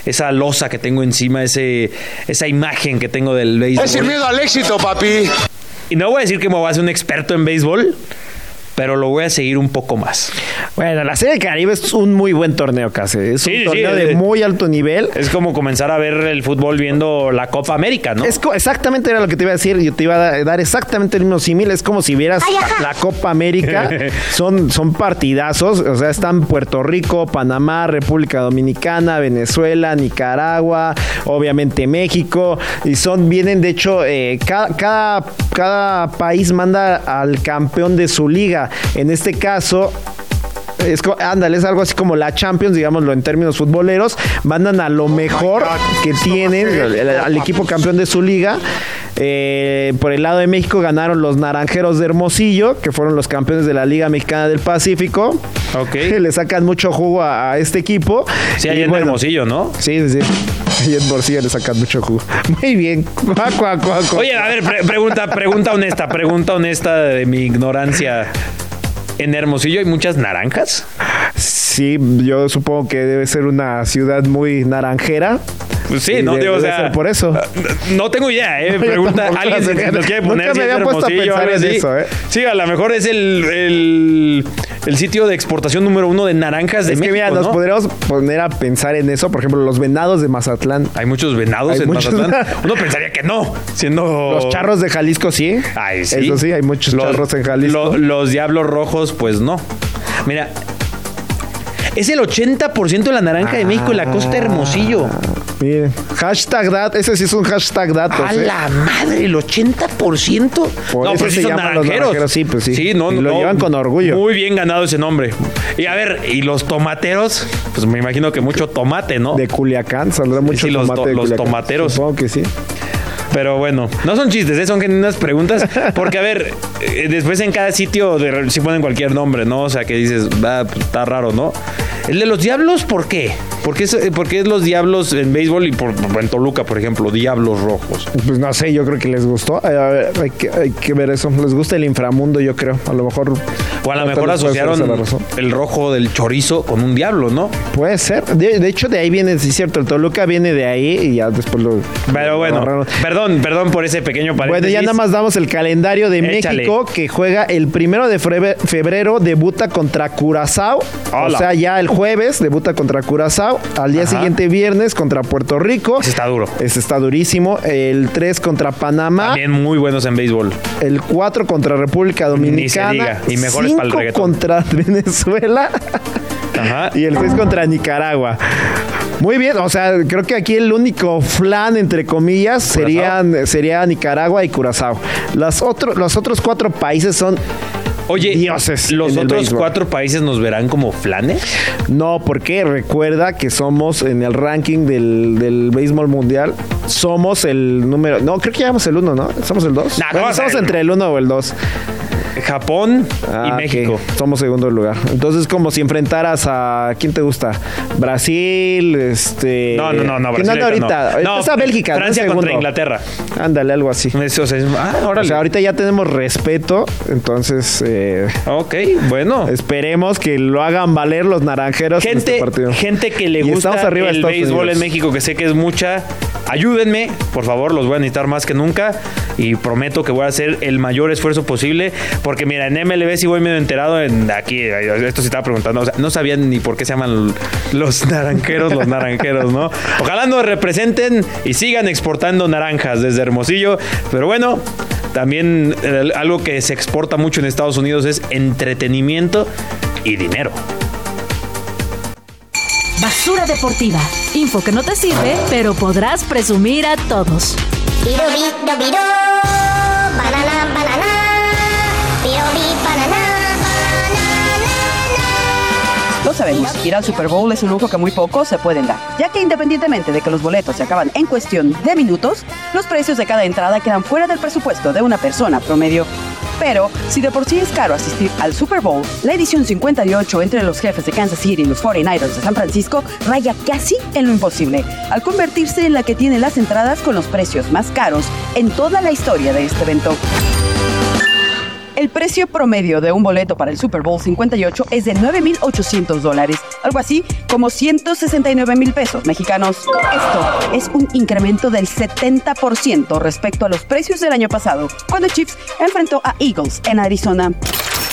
esa losa que tengo encima, ese esa imagen que tengo del béisbol. Es sin miedo al éxito, papi. Y no voy a decir que me voy a hacer un experto en béisbol, pero lo voy a seguir un poco más. Bueno, la Serie del Caribe es un muy buen torneo, casi. Es Sí, un sí, torneo de- de muy alto nivel. Es como comenzar a ver el fútbol viendo la Copa América, ¿no? Es co- exactamente era lo que te iba a decir. Yo te iba a da- dar exactamente el mismo símil. Es como si vieras la Copa América. *laughs* son, son partidazos. O sea, están Puerto Rico, Panamá, República Dominicana, Venezuela, Nicaragua, obviamente México. Y son, vienen, de hecho, eh, cada, cada, cada país manda al campeón de su liga. En este caso, es ándale, es algo así como la Champions, digámoslo en términos futboleros, mandan a lo mejor que tienen al, al equipo campeón de su liga. Eh, por el lado de México ganaron los Naranjeros de Hermosillo, que fueron los campeones de la Liga Mexicana del Pacífico. Ok. *laughs* Le sacan mucho jugo a, a este equipo. Sí, Y ahí en bueno, Hermosillo, ¿no? Sí, sí, sí. Ahí en Hermosillo le sacan mucho jugo. *laughs* Muy bien. Oye, a ver, pre- pregunta, pregunta honesta, pregunta honesta de mi ignorancia. ¿En Hermosillo hay muchas naranjas? Sí, yo supongo que debe ser una ciudad muy naranjera. Pues sí, no, digo, o sea. por eso. No tengo idea, ¿eh? *laughs* Pregunta, alguien si nos quiere nunca poner me si es había puesto a pensar en eso, ¿eh? Sí, a lo mejor es el, el, el sitio de exportación número uno de naranjas de es que México, mira, nos ¿no? podríamos poner a pensar en eso. Por ejemplo, los venados de Mazatlán. Hay muchos venados Hay en muchos. Mazatlán. *laughs* Uno pensaría que no, siendo... Los charros de Jalisco, sí. Ay, sí. Eso sí, hay muchos Los- charros en Jalisco. lo- los diablos rojos, pues no. Mira, es el 80% de la naranja de México en la costa de Hermosillo. Miren, hashtag dat, ese sí es un hashtag datos. A ¿eh? la madre, el 80%. Por no, pero se sí son llaman los naranjeros. naranjeros, sí, pues sí. Sí, no, Y lo no, llevan con orgullo. Muy bien ganado ese nombre. Y a ver, y los tomateros, pues me imagino que mucho tomate, ¿no? De Culiacán, saldrá mucho sí, los tomate to- de los Culiacán. tomateros. Supongo que sí. Pero bueno, no son chistes, ¿eh? son genuinas preguntas. Porque, a ver, eh, después en cada sitio de, si ponen cualquier nombre, ¿no? O sea, que dices, va, pues, está raro, ¿no? El de los diablos, ¿por qué? ¿Por qué es, eh, por qué es los diablos en béisbol y por, en Toluca, por ejemplo, diablos rojos? Pues no sé, yo creo que les gustó. Eh, hay, que, hay que ver eso. Les gusta el inframundo, yo creo. A lo mejor. O a lo mejor asociaron el rojo del chorizo con un diablo, ¿no? Puede ser. De, de hecho, de ahí viene, sí es cierto. El Toluca viene de ahí y ya después lo. Pero bueno, perdón, perdón por ese pequeño paréntesis. Bueno, ya nada más damos el calendario de Échale. México que juega el primero de febrero, debuta contra Curazao. O sea, ya el jueves debuta contra Curazao. Al día Ajá. siguiente, viernes, contra Puerto Rico. Ese está duro. Ese está durísimo. El 3 contra Panamá. También muy buenos en béisbol. El 4 contra República Dominicana. diga. Y mejores para el reggaetón. contra *laughs* Venezuela. Ajá. y el 6 contra Nicaragua. Muy bien, o sea, creo que aquí el único flan, entre comillas, serían, sería Nicaragua y Curazao. Las otro- los otros cuatro países son Oye, Dioses ¿los otros cuatro países nos verán como flanes? No, porque recuerda que somos en el ranking del, del béisbol mundial. Somos el número. No, creo que llevamos el uno, ¿no? ¿Somos el dos? Nah, Bueno, ¿cómo estamos ser? entre el uno o el dos. Japón Ah, y ok. México. Somos segundo lugar. Entonces, como si enfrentaras a. ¿Quién te gusta? Brasil, este. No, no, no, no. ¿Quién Brasil anda ahorita no. No, Está Bélgica. ¿no? Francia Segundo. contra Inglaterra. Ándale, algo así. Es- o sea, ah, O sea, ahorita ya tenemos respeto, entonces eh, Ok, bueno. esperemos que lo hagan valer los naranjeros en Gente, este partido. gente que le Y gusta arriba el béisbol Unidos. en México, que sé que es mucha, ayúdenme, por favor, los voy a necesitar más que nunca y prometo que voy a hacer el mayor esfuerzo posible, porque mira, en MLB sí voy medio enterado en aquí, esto sí estaba preguntando, no sabían ni por qué se llaman los naranjeros, los naranjeros, ¿no? Ojalá nos representen y sigan exportando naranjas desde Hermosillo, pero bueno, también eh, algo que se exporta mucho en Estados Unidos es entretenimiento y dinero. Basura deportiva. Info que no te sirve, pero podrás presumir a todos. Lo sabemos, ir al Super Bowl es un lujo que muy pocos se pueden dar, ya que independientemente de que los boletos se acaban en cuestión de minutos, los precios de cada entrada quedan fuera del presupuesto de una persona promedio. Pero, si de por sí es caro asistir al Super Bowl, la edición 58 entre los jefes de Kansas City y los 49ers de San Francisco raya casi en lo imposible, al convertirse en la que tiene las entradas con los precios más caros en toda la historia de este evento. El precio promedio de un boleto para el Super Bowl 58 es de 9.800 dólares, algo así como 169 mil pesos mexicanos. Esto es un incremento del 70% respecto a los precios del año pasado, cuando Chiefs enfrentó a Eagles en Arizona.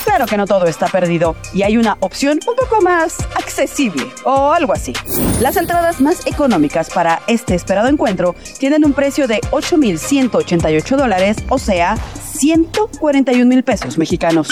Claro que no todo está perdido y hay una opción un poco más accesible o algo así. Las entradas más económicas para este esperado encuentro tienen un precio de 8.188 dólares, o sea, 141 mil pesos mexicanos.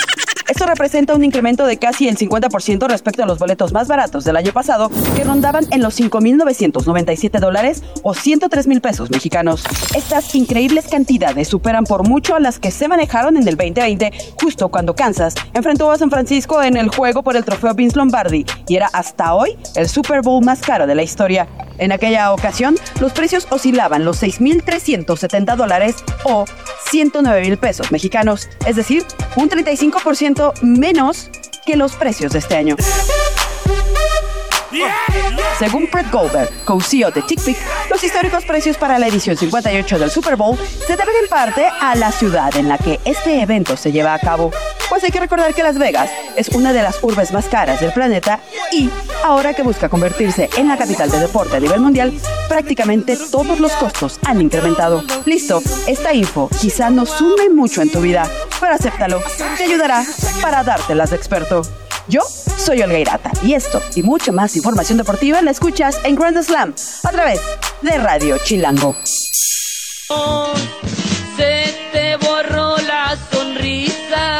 Esto representa un incremento de casi el 50% respecto a los boletos más baratos del año pasado, que rondaban en los 5.997 dólares o 103 mil pesos mexicanos. Estas increíbles cantidades superan por mucho a las que se manejaron en el 2020, justo cuando Kansas enfrentó a San Francisco en el juego por el trofeo Vince Lombardi, y era hasta hoy el Super Bowl más caro de la historia. En aquella ocasión, los precios oscilaban los 6.370 dólares o 109 mil pesos mexicanos, es decir, un 35% menos que los precios de este año. Según Brett Goldberg, co-CEO de TickPick, los históricos precios para la edición 58 del Super Bowl se deben en parte a la ciudad en la que este evento se lleva a cabo. Pues hay que recordar que Las Vegas es una de las urbes más caras del planeta y, ahora que busca convertirse en la capital de deporte a nivel mundial, prácticamente todos los costos han incrementado. Listo, esta info quizá no sume mucho en tu vida, pero acéptalo, te ayudará para dártelas de experto. Yo soy Olga Irata y esto y mucha más información deportiva la escuchas en Grand Slam a través de Radio Chilango. Se te borró la sonrisa.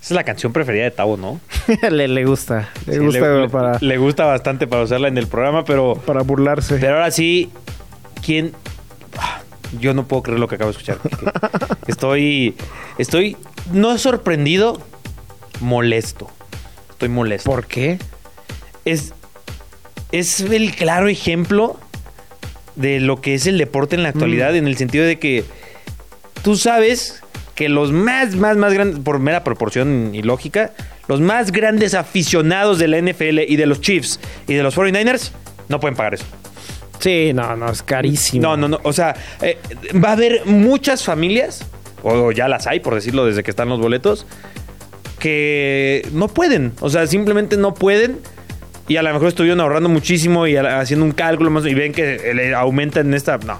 Esa es la canción preferida de Tavo, ¿no? *laughs* le, le gusta. Le Sí, gusta le, para, le gusta bastante para usarla en el programa, pero, para burlarse. pero ahora sí, ¿quién? Yo no puedo creer lo que acabo de escuchar. Estoy, estoy, no sorprendido, molesto. Estoy molesto. ¿Por qué? Es, es el claro ejemplo de lo que es el deporte en la actualidad, en el sentido de que tú sabes que los más, más, más grandes, por mera proporción y lógica, los más grandes aficionados de la NFL y de los Chiefs y de los 49ers no pueden pagar eso. Sí, no, no, es carísimo. No, no, no. O sea, eh, va a haber muchas familias, o ya las hay, por decirlo, desde que están los boletos, que no pueden. O sea, simplemente no pueden. Y a lo mejor estuvieron ahorrando muchísimo y haciendo un cálculo más y ven que le aumenta en esta. No.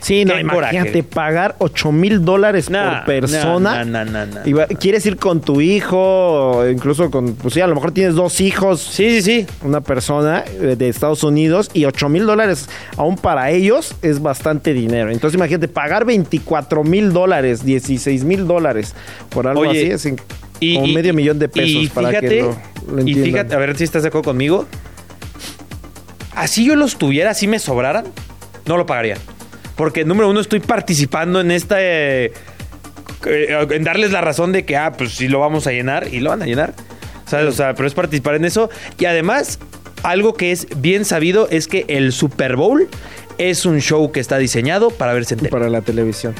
Sí, no, imagínate coraje. pagar 8 mil dólares Nah, por persona. nah, nah, Y va- quieres ir con tu hijo, incluso con, pues sí, a lo mejor tienes dos hijos, Sí, sí, sí. una persona eh, de Estados Unidos, y 8 mil dólares aún para ellos es bastante dinero. Entonces imagínate, pagar 24 mil dólares, 16 mil dólares por algo Oye, así, es como medio millón de pesos y para fíjate, que lo, lo Y fíjate, a ver si estás de acuerdo conmigo. Así yo los tuviera, así me sobraran, no lo pagaría. Porque, número uno, estoy participando en esta. eh, eh, en darles la razón de que, ah, pues sí lo vamos a llenar y lo van a llenar. ¿Sabes? O sea, pero es participar en eso. Y además, algo que es bien sabido es que el Super Bowl es un show que está diseñado para verse en tele. para la televisión.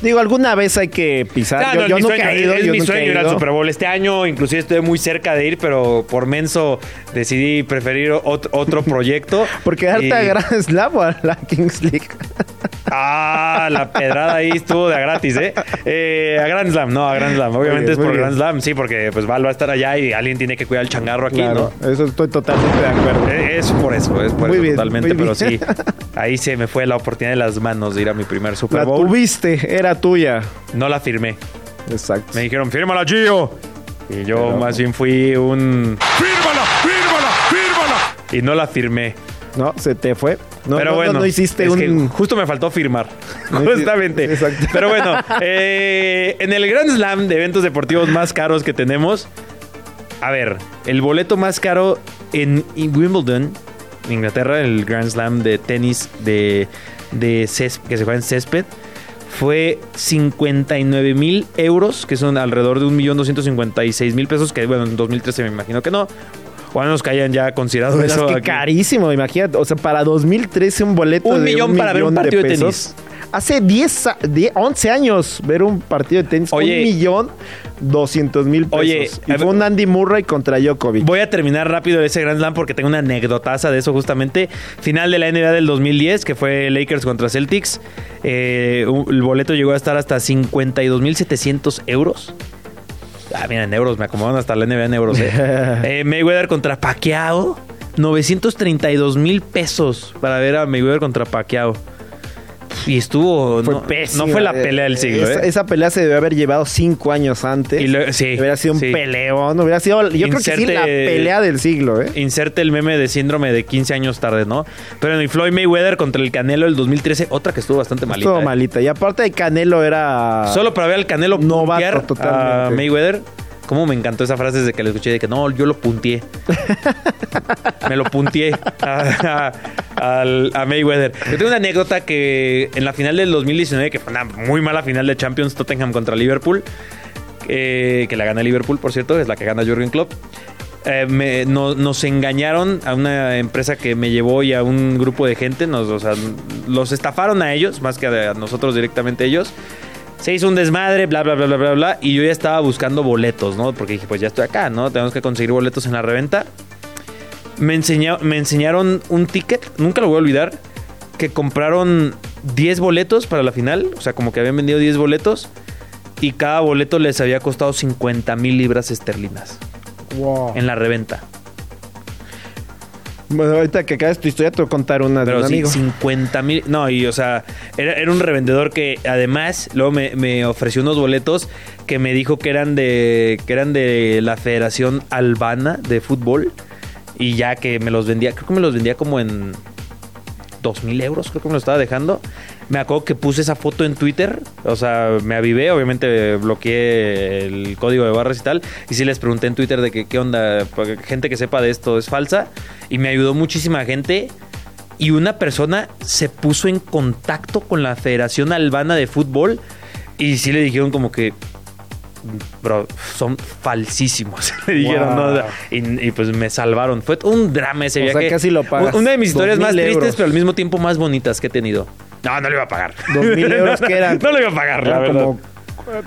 Digo, alguna vez hay que pisar. Yo no, yo mi nunca sueño, he ido. es yo mi sueño ir al. Super Bowl este año. Inclusive estuve muy cerca de ir, pero por menso decidí preferir ot- otro proyecto. *laughs* Porque darte Y- a Grand Slam *laughs* o a la Kings League. *laughs* Ah, la pedrada ahí estuvo de a gratis, ¿eh? Eh, A Grand Slam, no, a Grand Slam. Obviamente bien, es por bien. Grand Slam, sí, porque pues Val va a estar allá y alguien tiene que cuidar el changarro aquí, Claro, eso estoy totalmente de acuerdo. ¿no? Eh, Es por eso, es por Muy eso bien, totalmente, muy pero bien. sí. Ahí se me fue la oportunidad de las manos de ir a mi primer Super La Bowl. tuviste, era tuya. No la firmé. Exacto. Me dijeron, fírmala, Gio. Y yo más bien fui un... ¡Fírmala! ¡Fírmala! ¡Fírmala! Y no la firmé. No, se te fue. No, pero no, bueno, no, no hiciste es un. justo me faltó firmar. *laughs* Justamente. Exacto. Pero bueno, eh, en el Grand Slam de eventos deportivos más caros que tenemos, a ver, el boleto más caro en, en Wimbledon, Inglaterra, el Grand Slam de tenis de, de cés- que se juega en césped, fue 59 mil euros, que son alrededor de 1.256.000 pesos, que bueno, en 2013 me imagino que no. O a menos que hayan ya considerado Pero es eso. que aquí. carísimo, imagínate. O sea, para 2013 un boleto Un de millón para ver un partido de pesos. Hace 10, a- 10, 11 años ver un partido de tenis. Oye. un millón 200 mil pesos. Oye, y fue un Andy Murray contra Djokovic. Voy a terminar rápido ese Grand Slam porque tengo una anécdotaza de eso justamente. Final de la NBA del 2010, que fue Lakers contra Celtics. Eh, el boleto llegó a estar hasta 52.700 euros. Ah, mira, en euros, me acomodan hasta la NBA en euros. eh. *laughs* Eh, Mayweather contra Pacquiao. 932 mil pesos para ver a Mayweather contra Pacquiao. Y estuvo. Fue no, pésimo. no fue la pelea del siglo, Esa, ¿eh? esa pelea se debió haber llevado 5 años antes. Y lo- sí, Hubiera sido un sí. peleón. Hubiera sido, yo creo que sí, la pelea del siglo, ¿eh? Inserte el meme de síndrome de 15 años tarde, ¿no? Pero en el Floyd Mayweather contra el Canelo del 2013, otra que estuvo bastante malita. Estuvo ¿eh? malita. Y aparte de Canelo era. Solo para ver al Canelo Novato puntear a. Mayweather. Cómo me encantó esa frase desde que la escuché de que no, yo lo punteé. me lo punteé a, Mayweather. Yo tengo una anécdota que en la final del 2019, que fue una muy mala final de Champions Tottenham contra Liverpool, eh, que la gana Liverpool, por cierto, es la que gana Jürgen Klopp. eh, nos engañaron a una empresa que me llevó y a un grupo de gente. Nos, los estafaron a ellos, más que a nosotros directamente ellos. Se hizo un desmadre, bla, bla, bla, bla, bla, bla. Y yo ya estaba buscando boletos, ¿no? Porque dije, pues ya estoy acá, ¿no? Tenemos que conseguir boletos en la reventa. Me, enseña- me enseñaron un ticket, nunca lo voy a olvidar, que compraron 10 boletos para la final. O sea, como que habían vendido 10 boletos. Y cada boleto les había costado 50 mil libras esterlinas Wow. en la reventa. Bueno, ahorita que acabes tu historia, te voy a contar una de Pero un sí, amigo. 50 mil. No, y o sea, era, era un revendedor que además luego me, me ofreció unos boletos que me dijo que eran de que eran de la Federación Albana de Fútbol. Y ya que me los vendía, creo que me los vendía como en dos mil euros, creo que me lo estaba dejando. Me acuerdo que puse esa foto en Twitter, o sea, me avivé, obviamente bloqueé el código de barras y tal, y sí les pregunté en Twitter de que qué onda, gente que sepa de esto es falsa, y me ayudó muchísima gente, y una persona se puso en contacto con la Federación Albana de Fútbol, y sí le dijeron como que, bro, son falsísimos. *laughs* Le dijeron, Wow. ¿no? Y, y, pues me salvaron. Fue un drama ese O sea, viaje. casi lo pagas. Una de mis historias más 2,000 tristes, pero al mismo tiempo más bonitas que he tenido. No, no le iba a pagar. 2,000 euros No, que eran. *laughs* No le iba a pagar, la Eran verdad. como,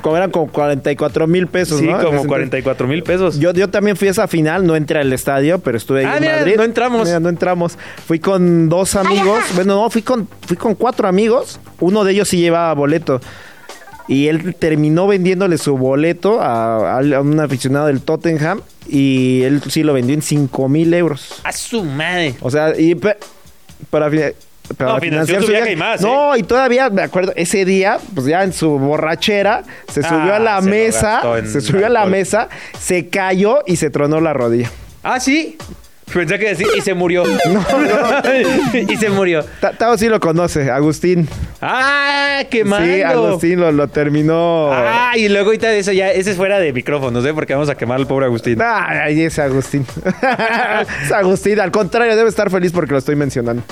como eran como 44 mil pesos, sí, ¿no? Como entonces. 44 mil pesos. Yo, yo también fui a esa final, no entré al estadio, pero estuve ahí Ah, en mira, Madrid. no entramos. Mira, no entramos. Fui con dos amigos. Bueno, no, fui con, fui con cuatro amigos. Uno de ellos sí llevaba boleto. Y él terminó vendiéndole su boleto a, a un aficionado del Tottenham. Y él sí lo vendió en 5 mil euros. A su madre. O sea, y para, para No, financió su viaje y más, ¿eh? No, y todavía me acuerdo, ese día, pues ya en su borrachera, se subió Ah, a la se mesa, se subió a la mesa, se cayó y se tronó la rodilla. Ah, sí. Pensé que decir, y se murió. *laughs* *laughs* y se murió. Ta- Tao sí lo conoce, Agustín. ¡Ah! ¡Qué malo! Sí, Agustín lo, lo terminó. Ah, y luego ahorita eso ya, ese es fuera de micrófonos, ¿eh? Porque vamos a quemar al pobre Agustín. Ay, ese Agustín. *laughs* es Agustín, al contrario, debe estar feliz porque lo estoy mencionando.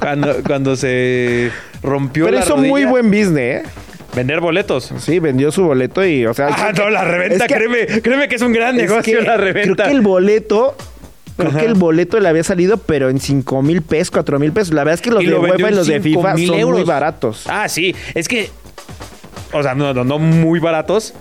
Cuando, cuando se rompió Pero la hizo rodilla, muy buen business, ¿eh? Vender boletos. Sí, vendió su boleto y, o sea... Ah, no, la reventa, es que- créeme, créeme que es un gran Es negocio que la reventa. Creo que el boleto. Creo Ajá. que el boleto le había salido, pero en 5 mil pesos, 4 mil pesos. La verdad es que los Y de lo UEFA y en los de 5,000 FIFA son muy baratos. Ah, sí. Es que. O sea, no, no, no muy baratos,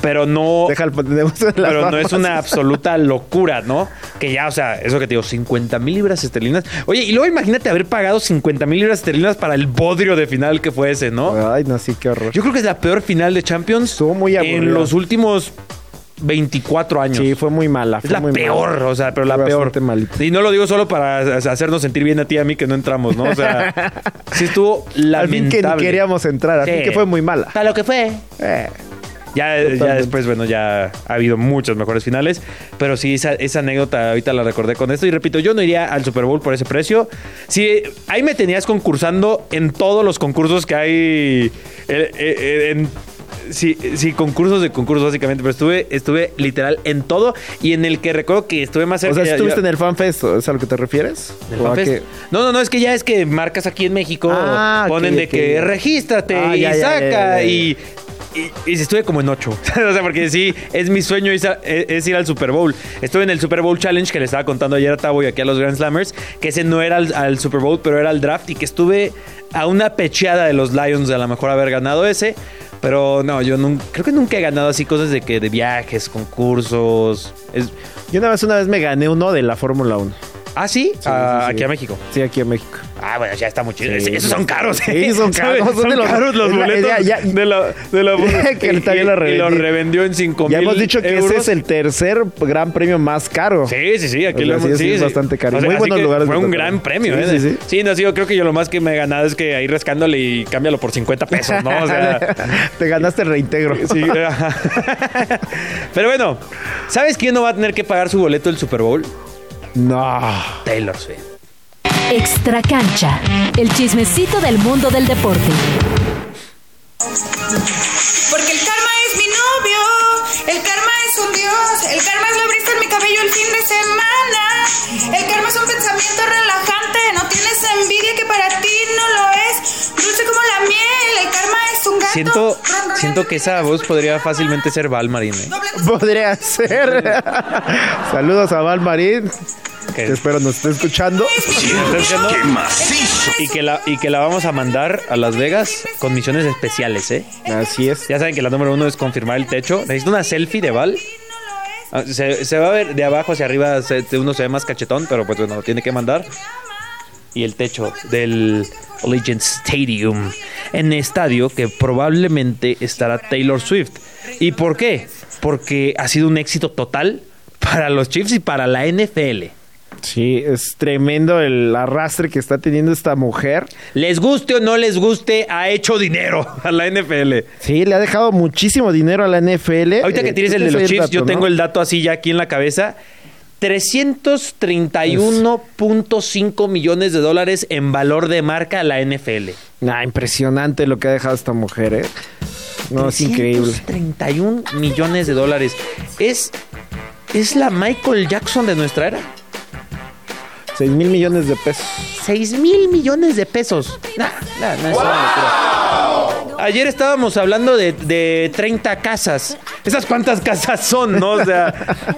pero no. Deja el las Pero no es una absoluta locura, ¿no? Que ya, o sea, eso que te digo, 50 mil libras esterlinas. Oye, y luego imagínate haber pagado 50 mil libras esterlinas para el bodrio de final que fue ese, ¿no? Ay, no, sí, qué horror. Yo creo que es la peor final de Champions Estuvo muy aburrida. en los últimos 24 años. Sí, fue muy mala. Es la muy peor, mala. o sea, pero la peor. malita. Y no lo digo solo para hacernos sentir bien a ti y a mí que no entramos, ¿no? O sea, *laughs* sí estuvo Al fin lamentable. que queríamos entrar, al fin Sí. que fue muy mala. Para lo que fue. Eh, Ya, ya después, bueno, ya ha habido muchos mejores finales. Pero sí, esa, esa anécdota ahorita la recordé con esto. Y repito, yo no iría al Super Bowl por ese precio. Sí, ahí me tenías concursando en todos los concursos que hay. eh, eh, en, sí, sí, concursos de concursos, básicamente. Pero estuve, estuve literal en todo. Y en el que recuerdo que estuve más o cerca. sea, ya- ¿estuviste ya- en el FanFest? ¿Es a lo que te refieres? ¿Del ¿O? No, no, no, es que ya es que marcas aquí en México Ah, ponen de que regístrate Ah, y ya, saca ya. y. Y, y estuve como en ocho. *laughs* o sea, porque sí, es mi sueño es, es ir al Super Bowl. Estuve en el Super Bowl Challenge que le estaba contando ayer a Tavo y aquí a los Grand Slammers, que ese no era al, al Super Bowl, pero era al draft y que estuve a una pecheada de los Lions de a lo mejor haber ganado ese. Pero no, yo nun- creo que nunca he ganado así cosas de que de viajes, concursos. Es, Yo una vez, una vez me gané uno de la Fórmula 1. ah, sí, Ah, sí, aquí a México. Sí, aquí en México. Ah, bueno, ya está muy chido. Sí, Esos son caros, sí, ¿eh? son caros, son de los- caros los la- boletos ya- ya- de la... De la *laughs* Que él también lo y, y lo revendió en 5 mil Ya hemos dicho que euros. ese es el tercer gran premio más caro. Sí, sí, sí, aquí O lo hemos sí, sí, es bastante caro. Muy así buenos lugares Fue un gran premio, Sí, ¿eh? sí, sí. no, sí, yo creo que yo lo más que me he ganado es que ahí rascándole y cámbialo por 50 pesos, ¿no? O sea... *laughs* Te ganaste el reintegro. Sí. *laughs* Pero bueno, ¿sabes quién no va a tener que pagar su boleto del Super Bowl? No. Taylor Swift. Extra cancha. El chismecito del mundo del deporte. Porque el karma es mi novio, el karma es un dios, el karma es la brisa en mi cabello el fin de semana. El karma es un pensamiento relajante, no tienes envidia que para ti no lo es. Dulce como la miel, el karma es un gato. Siento, siento que esa voz podría fácilmente ser Val Marín, ¿eh? Podría ser. *laughs* Saludos a Val Marín. Que- espero nos esté escuchando. ¡Qué macizo! Y que, la, y que la vamos a mandar a Las Vegas con misiones especiales, ¿eh? Así es. Ya saben que la número uno es confirmar el techo. Necesito una selfie de Val. Ah, Se, se va a ver de abajo hacia arriba, se- uno se ve más cachetón, pero pues bueno, lo tiene que mandar. Y el techo del Allegiant Stadium. En estadio que probablemente estará Taylor Swift. ¿Y por qué? Porque ha sido un éxito total para los Chiefs y para la NFL. Sí, es tremendo el arrastre que está teniendo esta mujer. Les guste o no les guste, ha hecho dinero a la NFL. Sí, le ha dejado muchísimo dinero a la NFL. Ahorita que Eh, tienes el de los Chiefs, dato, yo ¿no? tengo el dato así ya aquí en la cabeza. 331.5 millones de dólares en valor de marca a la NFL. Ah, impresionante lo que ha dejado esta mujer, ¿eh? No, es increíble. 31 millones de dólares. Es, es la Michael Jackson de nuestra era. 6 mil millones de pesos. 6 mil millones de pesos. Nah, nah, nah, es una locura. Ayer estábamos hablando de, de 30 casas. ¿Esas cuántas casas son, no? O sea,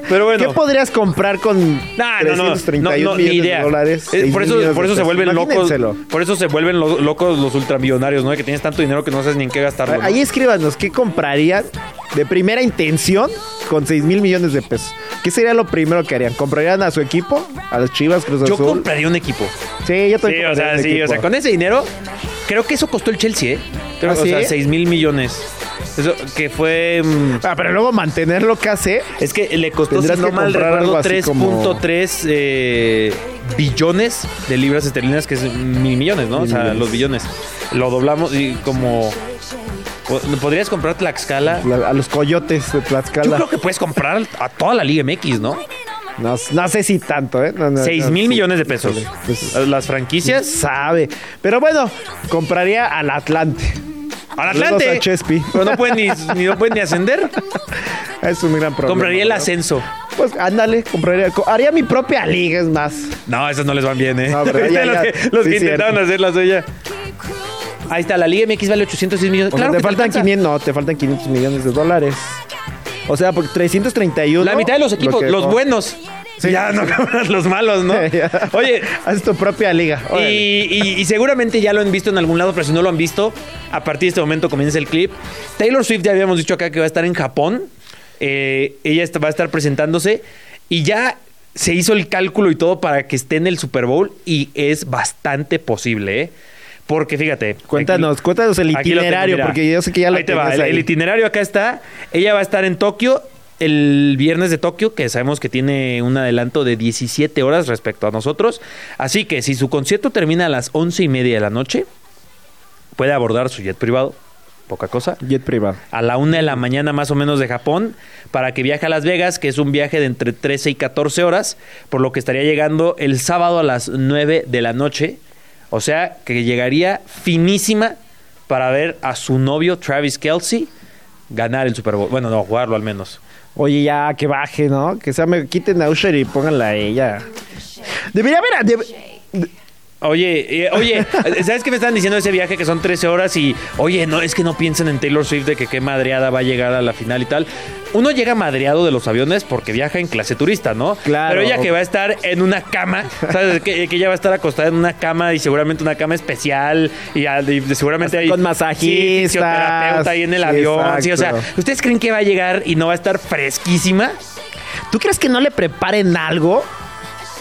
pero bueno. ¿Qué podrías comprar con Nah, no, no, no, 331 no, ni millones idea. de dólares? Eh, 6 por eso, por se vuelven locos. Por eso se vuelven lo- locos los ultramillonarios, ¿no? Que tienes tanto dinero que no sabes ni en qué gastarlo. ¿no? Ahí escríbanos, ¿qué comprarían de primera intención con 6 mil millones de pesos? ¿Qué sería lo primero que harían? ¿Comprarían a su equipo? ¿A los Chivas, Cruz Yo Azul? compraría un equipo. Sí, yo también Sí, o sea, sí, equipo. o sea, con ese dinero, creo que eso costó el Chelsea, ¿eh? Creo, ¿Ah, o sea, sí? 6 mil millones. Eso que fue. mm, Ah, pero luego mantenerlo casi. Es que le costó, si no que mal comprar recuerdo, algo así como- 3.3 eh, billones de libras esterlinas, que es mil millones, ¿no? Mil o sea, millones. los billones. Lo doblamos y como... po- ¿Podrías comprar Tlaxcala? La- a los coyotes de Yo Tlaxcala. creo que puedes comprar a toda la Liga MX, ¿no? No, no sé si tanto, ¿eh? No, no, 6 no, mil sí. millones de pesos. Pues, Las franquicias. sabe. Pero bueno, compraría al Atlante. Al Atlante. Pero no pueden ni, *laughs* ni- no pueden ni ascender. Es un gran problema. Compraría el ascenso. Pues ándale, compraría. co- Haría mi propia liga, es más. No, esas no les van bien, ¿eh? No, pero *laughs* ya, los ya. que, los Sí, que cierto. intentaron hacer la suya. Ahí está, la Liga MX vale 806 millones. Claro te que faltan. 500, no, te faltan 500 millones de dólares. O sea, porque 331. La mitad de los lo equipos, los buenos. Sí. Ya no *laughs* los malos, ¿no? *laughs* Oye, Haz tu propia liga. y, órale. y- y seguramente ya lo han visto en algún lado, pero si no lo han visto, a partir de este momento comienza el clip. Taylor Swift ya habíamos dicho acá que va a estar en Japón. Eh, ella va a estar presentándose y ya se hizo el cálculo y todo para que esté en el Super Bowl y es bastante posible, ¿eh? Porque fíjate. Cuéntanos, aquí- cuéntanos el tengo, itinerario, porque yo sé que ya lo Ahí te va. ahí. el itinerario acá está. Ella va a estar en Tokio el viernes de Tokio, que sabemos que tiene un adelanto de 17 horas respecto a nosotros. Así que si su concierto termina a las 11 y media de la noche, puede abordar su jet privado. Poca cosa. Jet privado. A la una de la mañana más o menos de Japón, para que viaje a Las Vegas, que es un viaje de entre 13 y 14 horas, por lo que estaría llegando el sábado a las 9 de la noche. O sea, que llegaría finísima para ver a su novio Travis Kelsey ganar el Super Bowl. Bueno, no, jugarlo al menos. Oye, ya que baje, ¿no? Que se me quiten a Usher y pónganla a ella. Debería haber. debe- Oye, eh, oye, *laughs* ¿sabes qué me están diciendo de ese viaje que son 13 horas y, oye, no, es que no piensen en Taylor Swift de que qué madreada va a llegar a la final y tal? Uno llega madreado de los aviones porque viaja en clase turista, ¿no? Claro. Pero ella que va a estar en una cama, ¿sabes? Que, que ella va a estar acostada en una cama y seguramente una cama especial y, y seguramente hay... Con sí, masajistas. fisioterapeuta ahí en el Sí, avión. Sí, o sea. ¿ustedes creen que va a llegar y no va a estar fresquísima? ¿Tú crees que no le preparen algo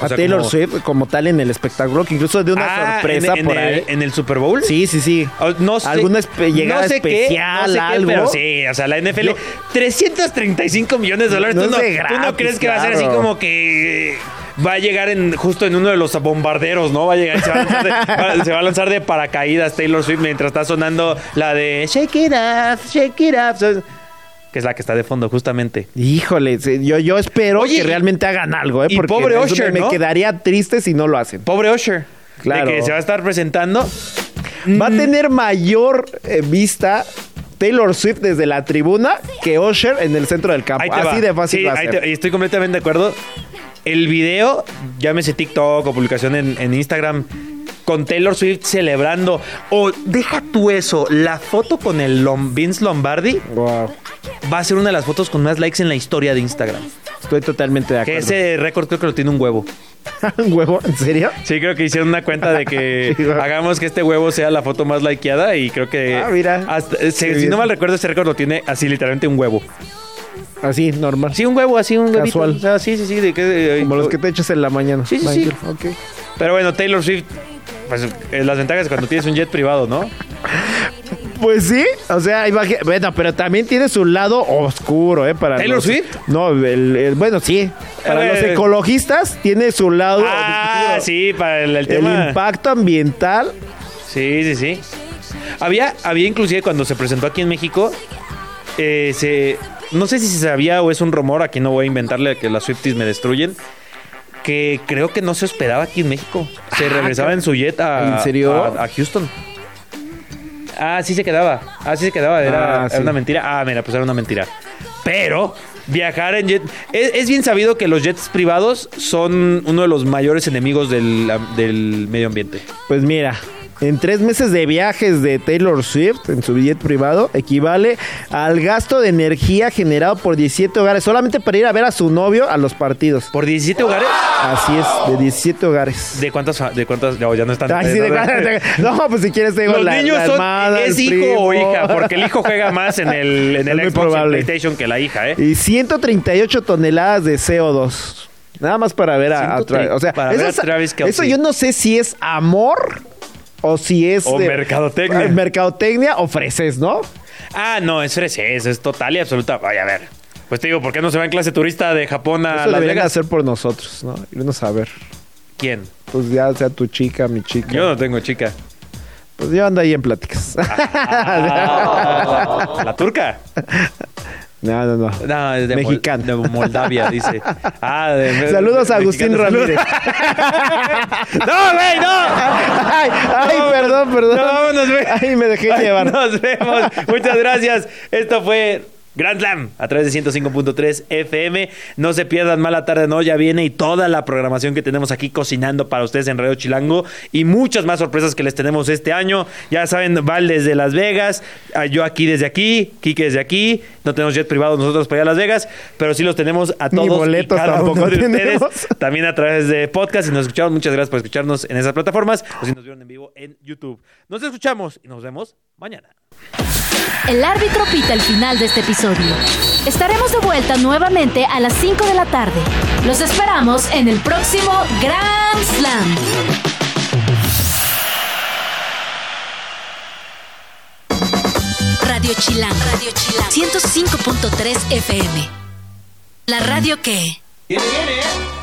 O a sea, Taylor como- Swift como tal en el espectáculo? Que incluso de una Ah, sorpresa en, en por el, ahí. en el Super Bowl. Sí, sí, sí. O- No sé, Alguna espe- llegada sé qué, especial, no sé qué, algo. pero sí, o sea, la NFL, 335 millones de dólares. No ¿Tú, no, tú crees que va a ser así como que va a llegar en justo en uno de los bombarderos, ¿no? Va a llegar y se va a lanzar de, *laughs* va- se va a lanzar de paracaídas Taylor Swift mientras está sonando la de Shake It Up, Shake It Up. Que es la que está de fondo, justamente. Híjole, yo, yo espero Oye, que realmente hagan algo, ¿eh? y Porque pobre Usher, me, ¿no? me quedaría triste si no lo hacen. Pobre Usher. Claro. De que se va a estar presentando. Va a Mm. tener mayor eh, vista Taylor Swift desde la tribuna que Usher en el centro del campo. Ahí te Así va. de fácil Sí, va a ahí ser. te- y estoy completamente de acuerdo. El video, llámese TikTok o publicación en, en Instagram, con Taylor Swift celebrando. O deja tú eso, la foto con el Lom- Vince Lombardi Wow. Va a ser una de las fotos con más likes en la historia de Instagram. Estoy totalmente de Que acuerdo. ese récord creo que lo tiene un huevo. *laughs* ¿Un huevo? ¿En serio? Sí, creo que hicieron una cuenta de que *laughs* hagamos que este huevo sea la foto más likeada y creo que... Ah, mira. hasta- eh, si bien. no mal recuerdo, ese récord lo tiene así literalmente un huevo. Así, normal. Sí, un huevo, así un huevito. Casual. O sea, sí, sí, sí. De que, Como los que te echas en la mañana. Sí, sí, sí. Tranquilo, ok. Pero bueno, Taylor Swift, pues eh, las ventajas de cuando tienes un jet privado, ¿no? *laughs* Pues sí, o sea, bueno, pero también tiene su lado oscuro, ¿eh? Para ¿Taylor los- Swift? No, el- el- bueno, sí. Para Eh, los ecologistas tiene su lado Ah, oscuro. sí, para el, el El tema. impacto ambiental. Sí, sí, sí. Había, había inclusive cuando se presentó aquí en México, eh, se, no sé si se sabía o es un rumor, aquí no voy a inventarle que las Swifties me destruyen, que creo que no se hospedaba aquí en México. Se Ah, regresaba en su jet a, ¿En serio? a, a Houston. Ah, sí se quedaba. Ah, sí se quedaba. Era, Ah, era una mentira. Ah, mira, pues era una mentira. Pero viajar en jet... Es, es bien sabido que los jets privados son uno de los mayores enemigos del, del medio ambiente. Pues mira, en tres meses de viajes de Taylor Swift en su billete privado equivale al gasto de energía generado por 17 hogares solamente para ir a ver a su novio a los partidos. ¿Por 17 hogares? Así es, de 17 hogares. ¿De cuántas? ¿De cuántas? No, ya no están. Ay, sí, de cuántas- no, pues si quieres te digo Los la, niños la son. ¿Es hijo primo. o hija? Porque el hijo juega más en el, *laughs* en el Xbox. PlayStation que la hija, ¿eh? Y 138 toneladas de CO2. Nada más para ver a, a 130 Travis. O sea, para eso, es- eso yo no sé si es amor o si es... O de- mercadotecnia. eh, mercadotecnia o freses, ¿no? Ah, no, es freses, es total y absoluta. Vaya, a ver. Pues te digo, ¿por qué no se va en clase turista de Japón a Eso Las Vegas? hacer por nosotros, ¿no? Irnos a ver. ¿Quién? Pues ya sea tu chica, mi chica. Yo no tengo chica. Pues yo ando ahí en pláticas. Ah, *laughs* la turca. No, no, no. No, es de Mol- Mexicana. de Moldavia, dice. Ah, de, *laughs* Saludos a Agustín. Ramírez. *laughs* ¡No, güey, no! ay, ay, perdón, perdón. No, vámonos, güey. Ay, me dejé Ay, llevar. Nos vemos. Muchas gracias. Esto fue Grand Slam a través de 105.3 FM. No se pierdan Mala Tarde No, ya viene y toda la programación que tenemos aquí cocinando para ustedes en Radio Chilango y muchas más sorpresas que les tenemos este año. Ya saben, Val desde Las Vegas, ah, yo aquí desde aquí, Kike desde aquí. No tenemos jet privado nosotros para ir a Las Vegas, pero sí los tenemos a Ni todos boletos y cada de *laughs* ustedes también a través de podcast y nos escuchamos. Muchas gracias por escucharnos en esas plataformas o si nos vieron en vivo en YouTube. Nos escuchamos y nos vemos mañana. El árbitro pita el final de este episodio. Estaremos de vuelta nuevamente a las 5 de la tarde. Los esperamos en el próximo Grand Slam. Radio Chilán, Radio Chilán, 105.3 FM. La radio que... Viene, viene, ¿eh?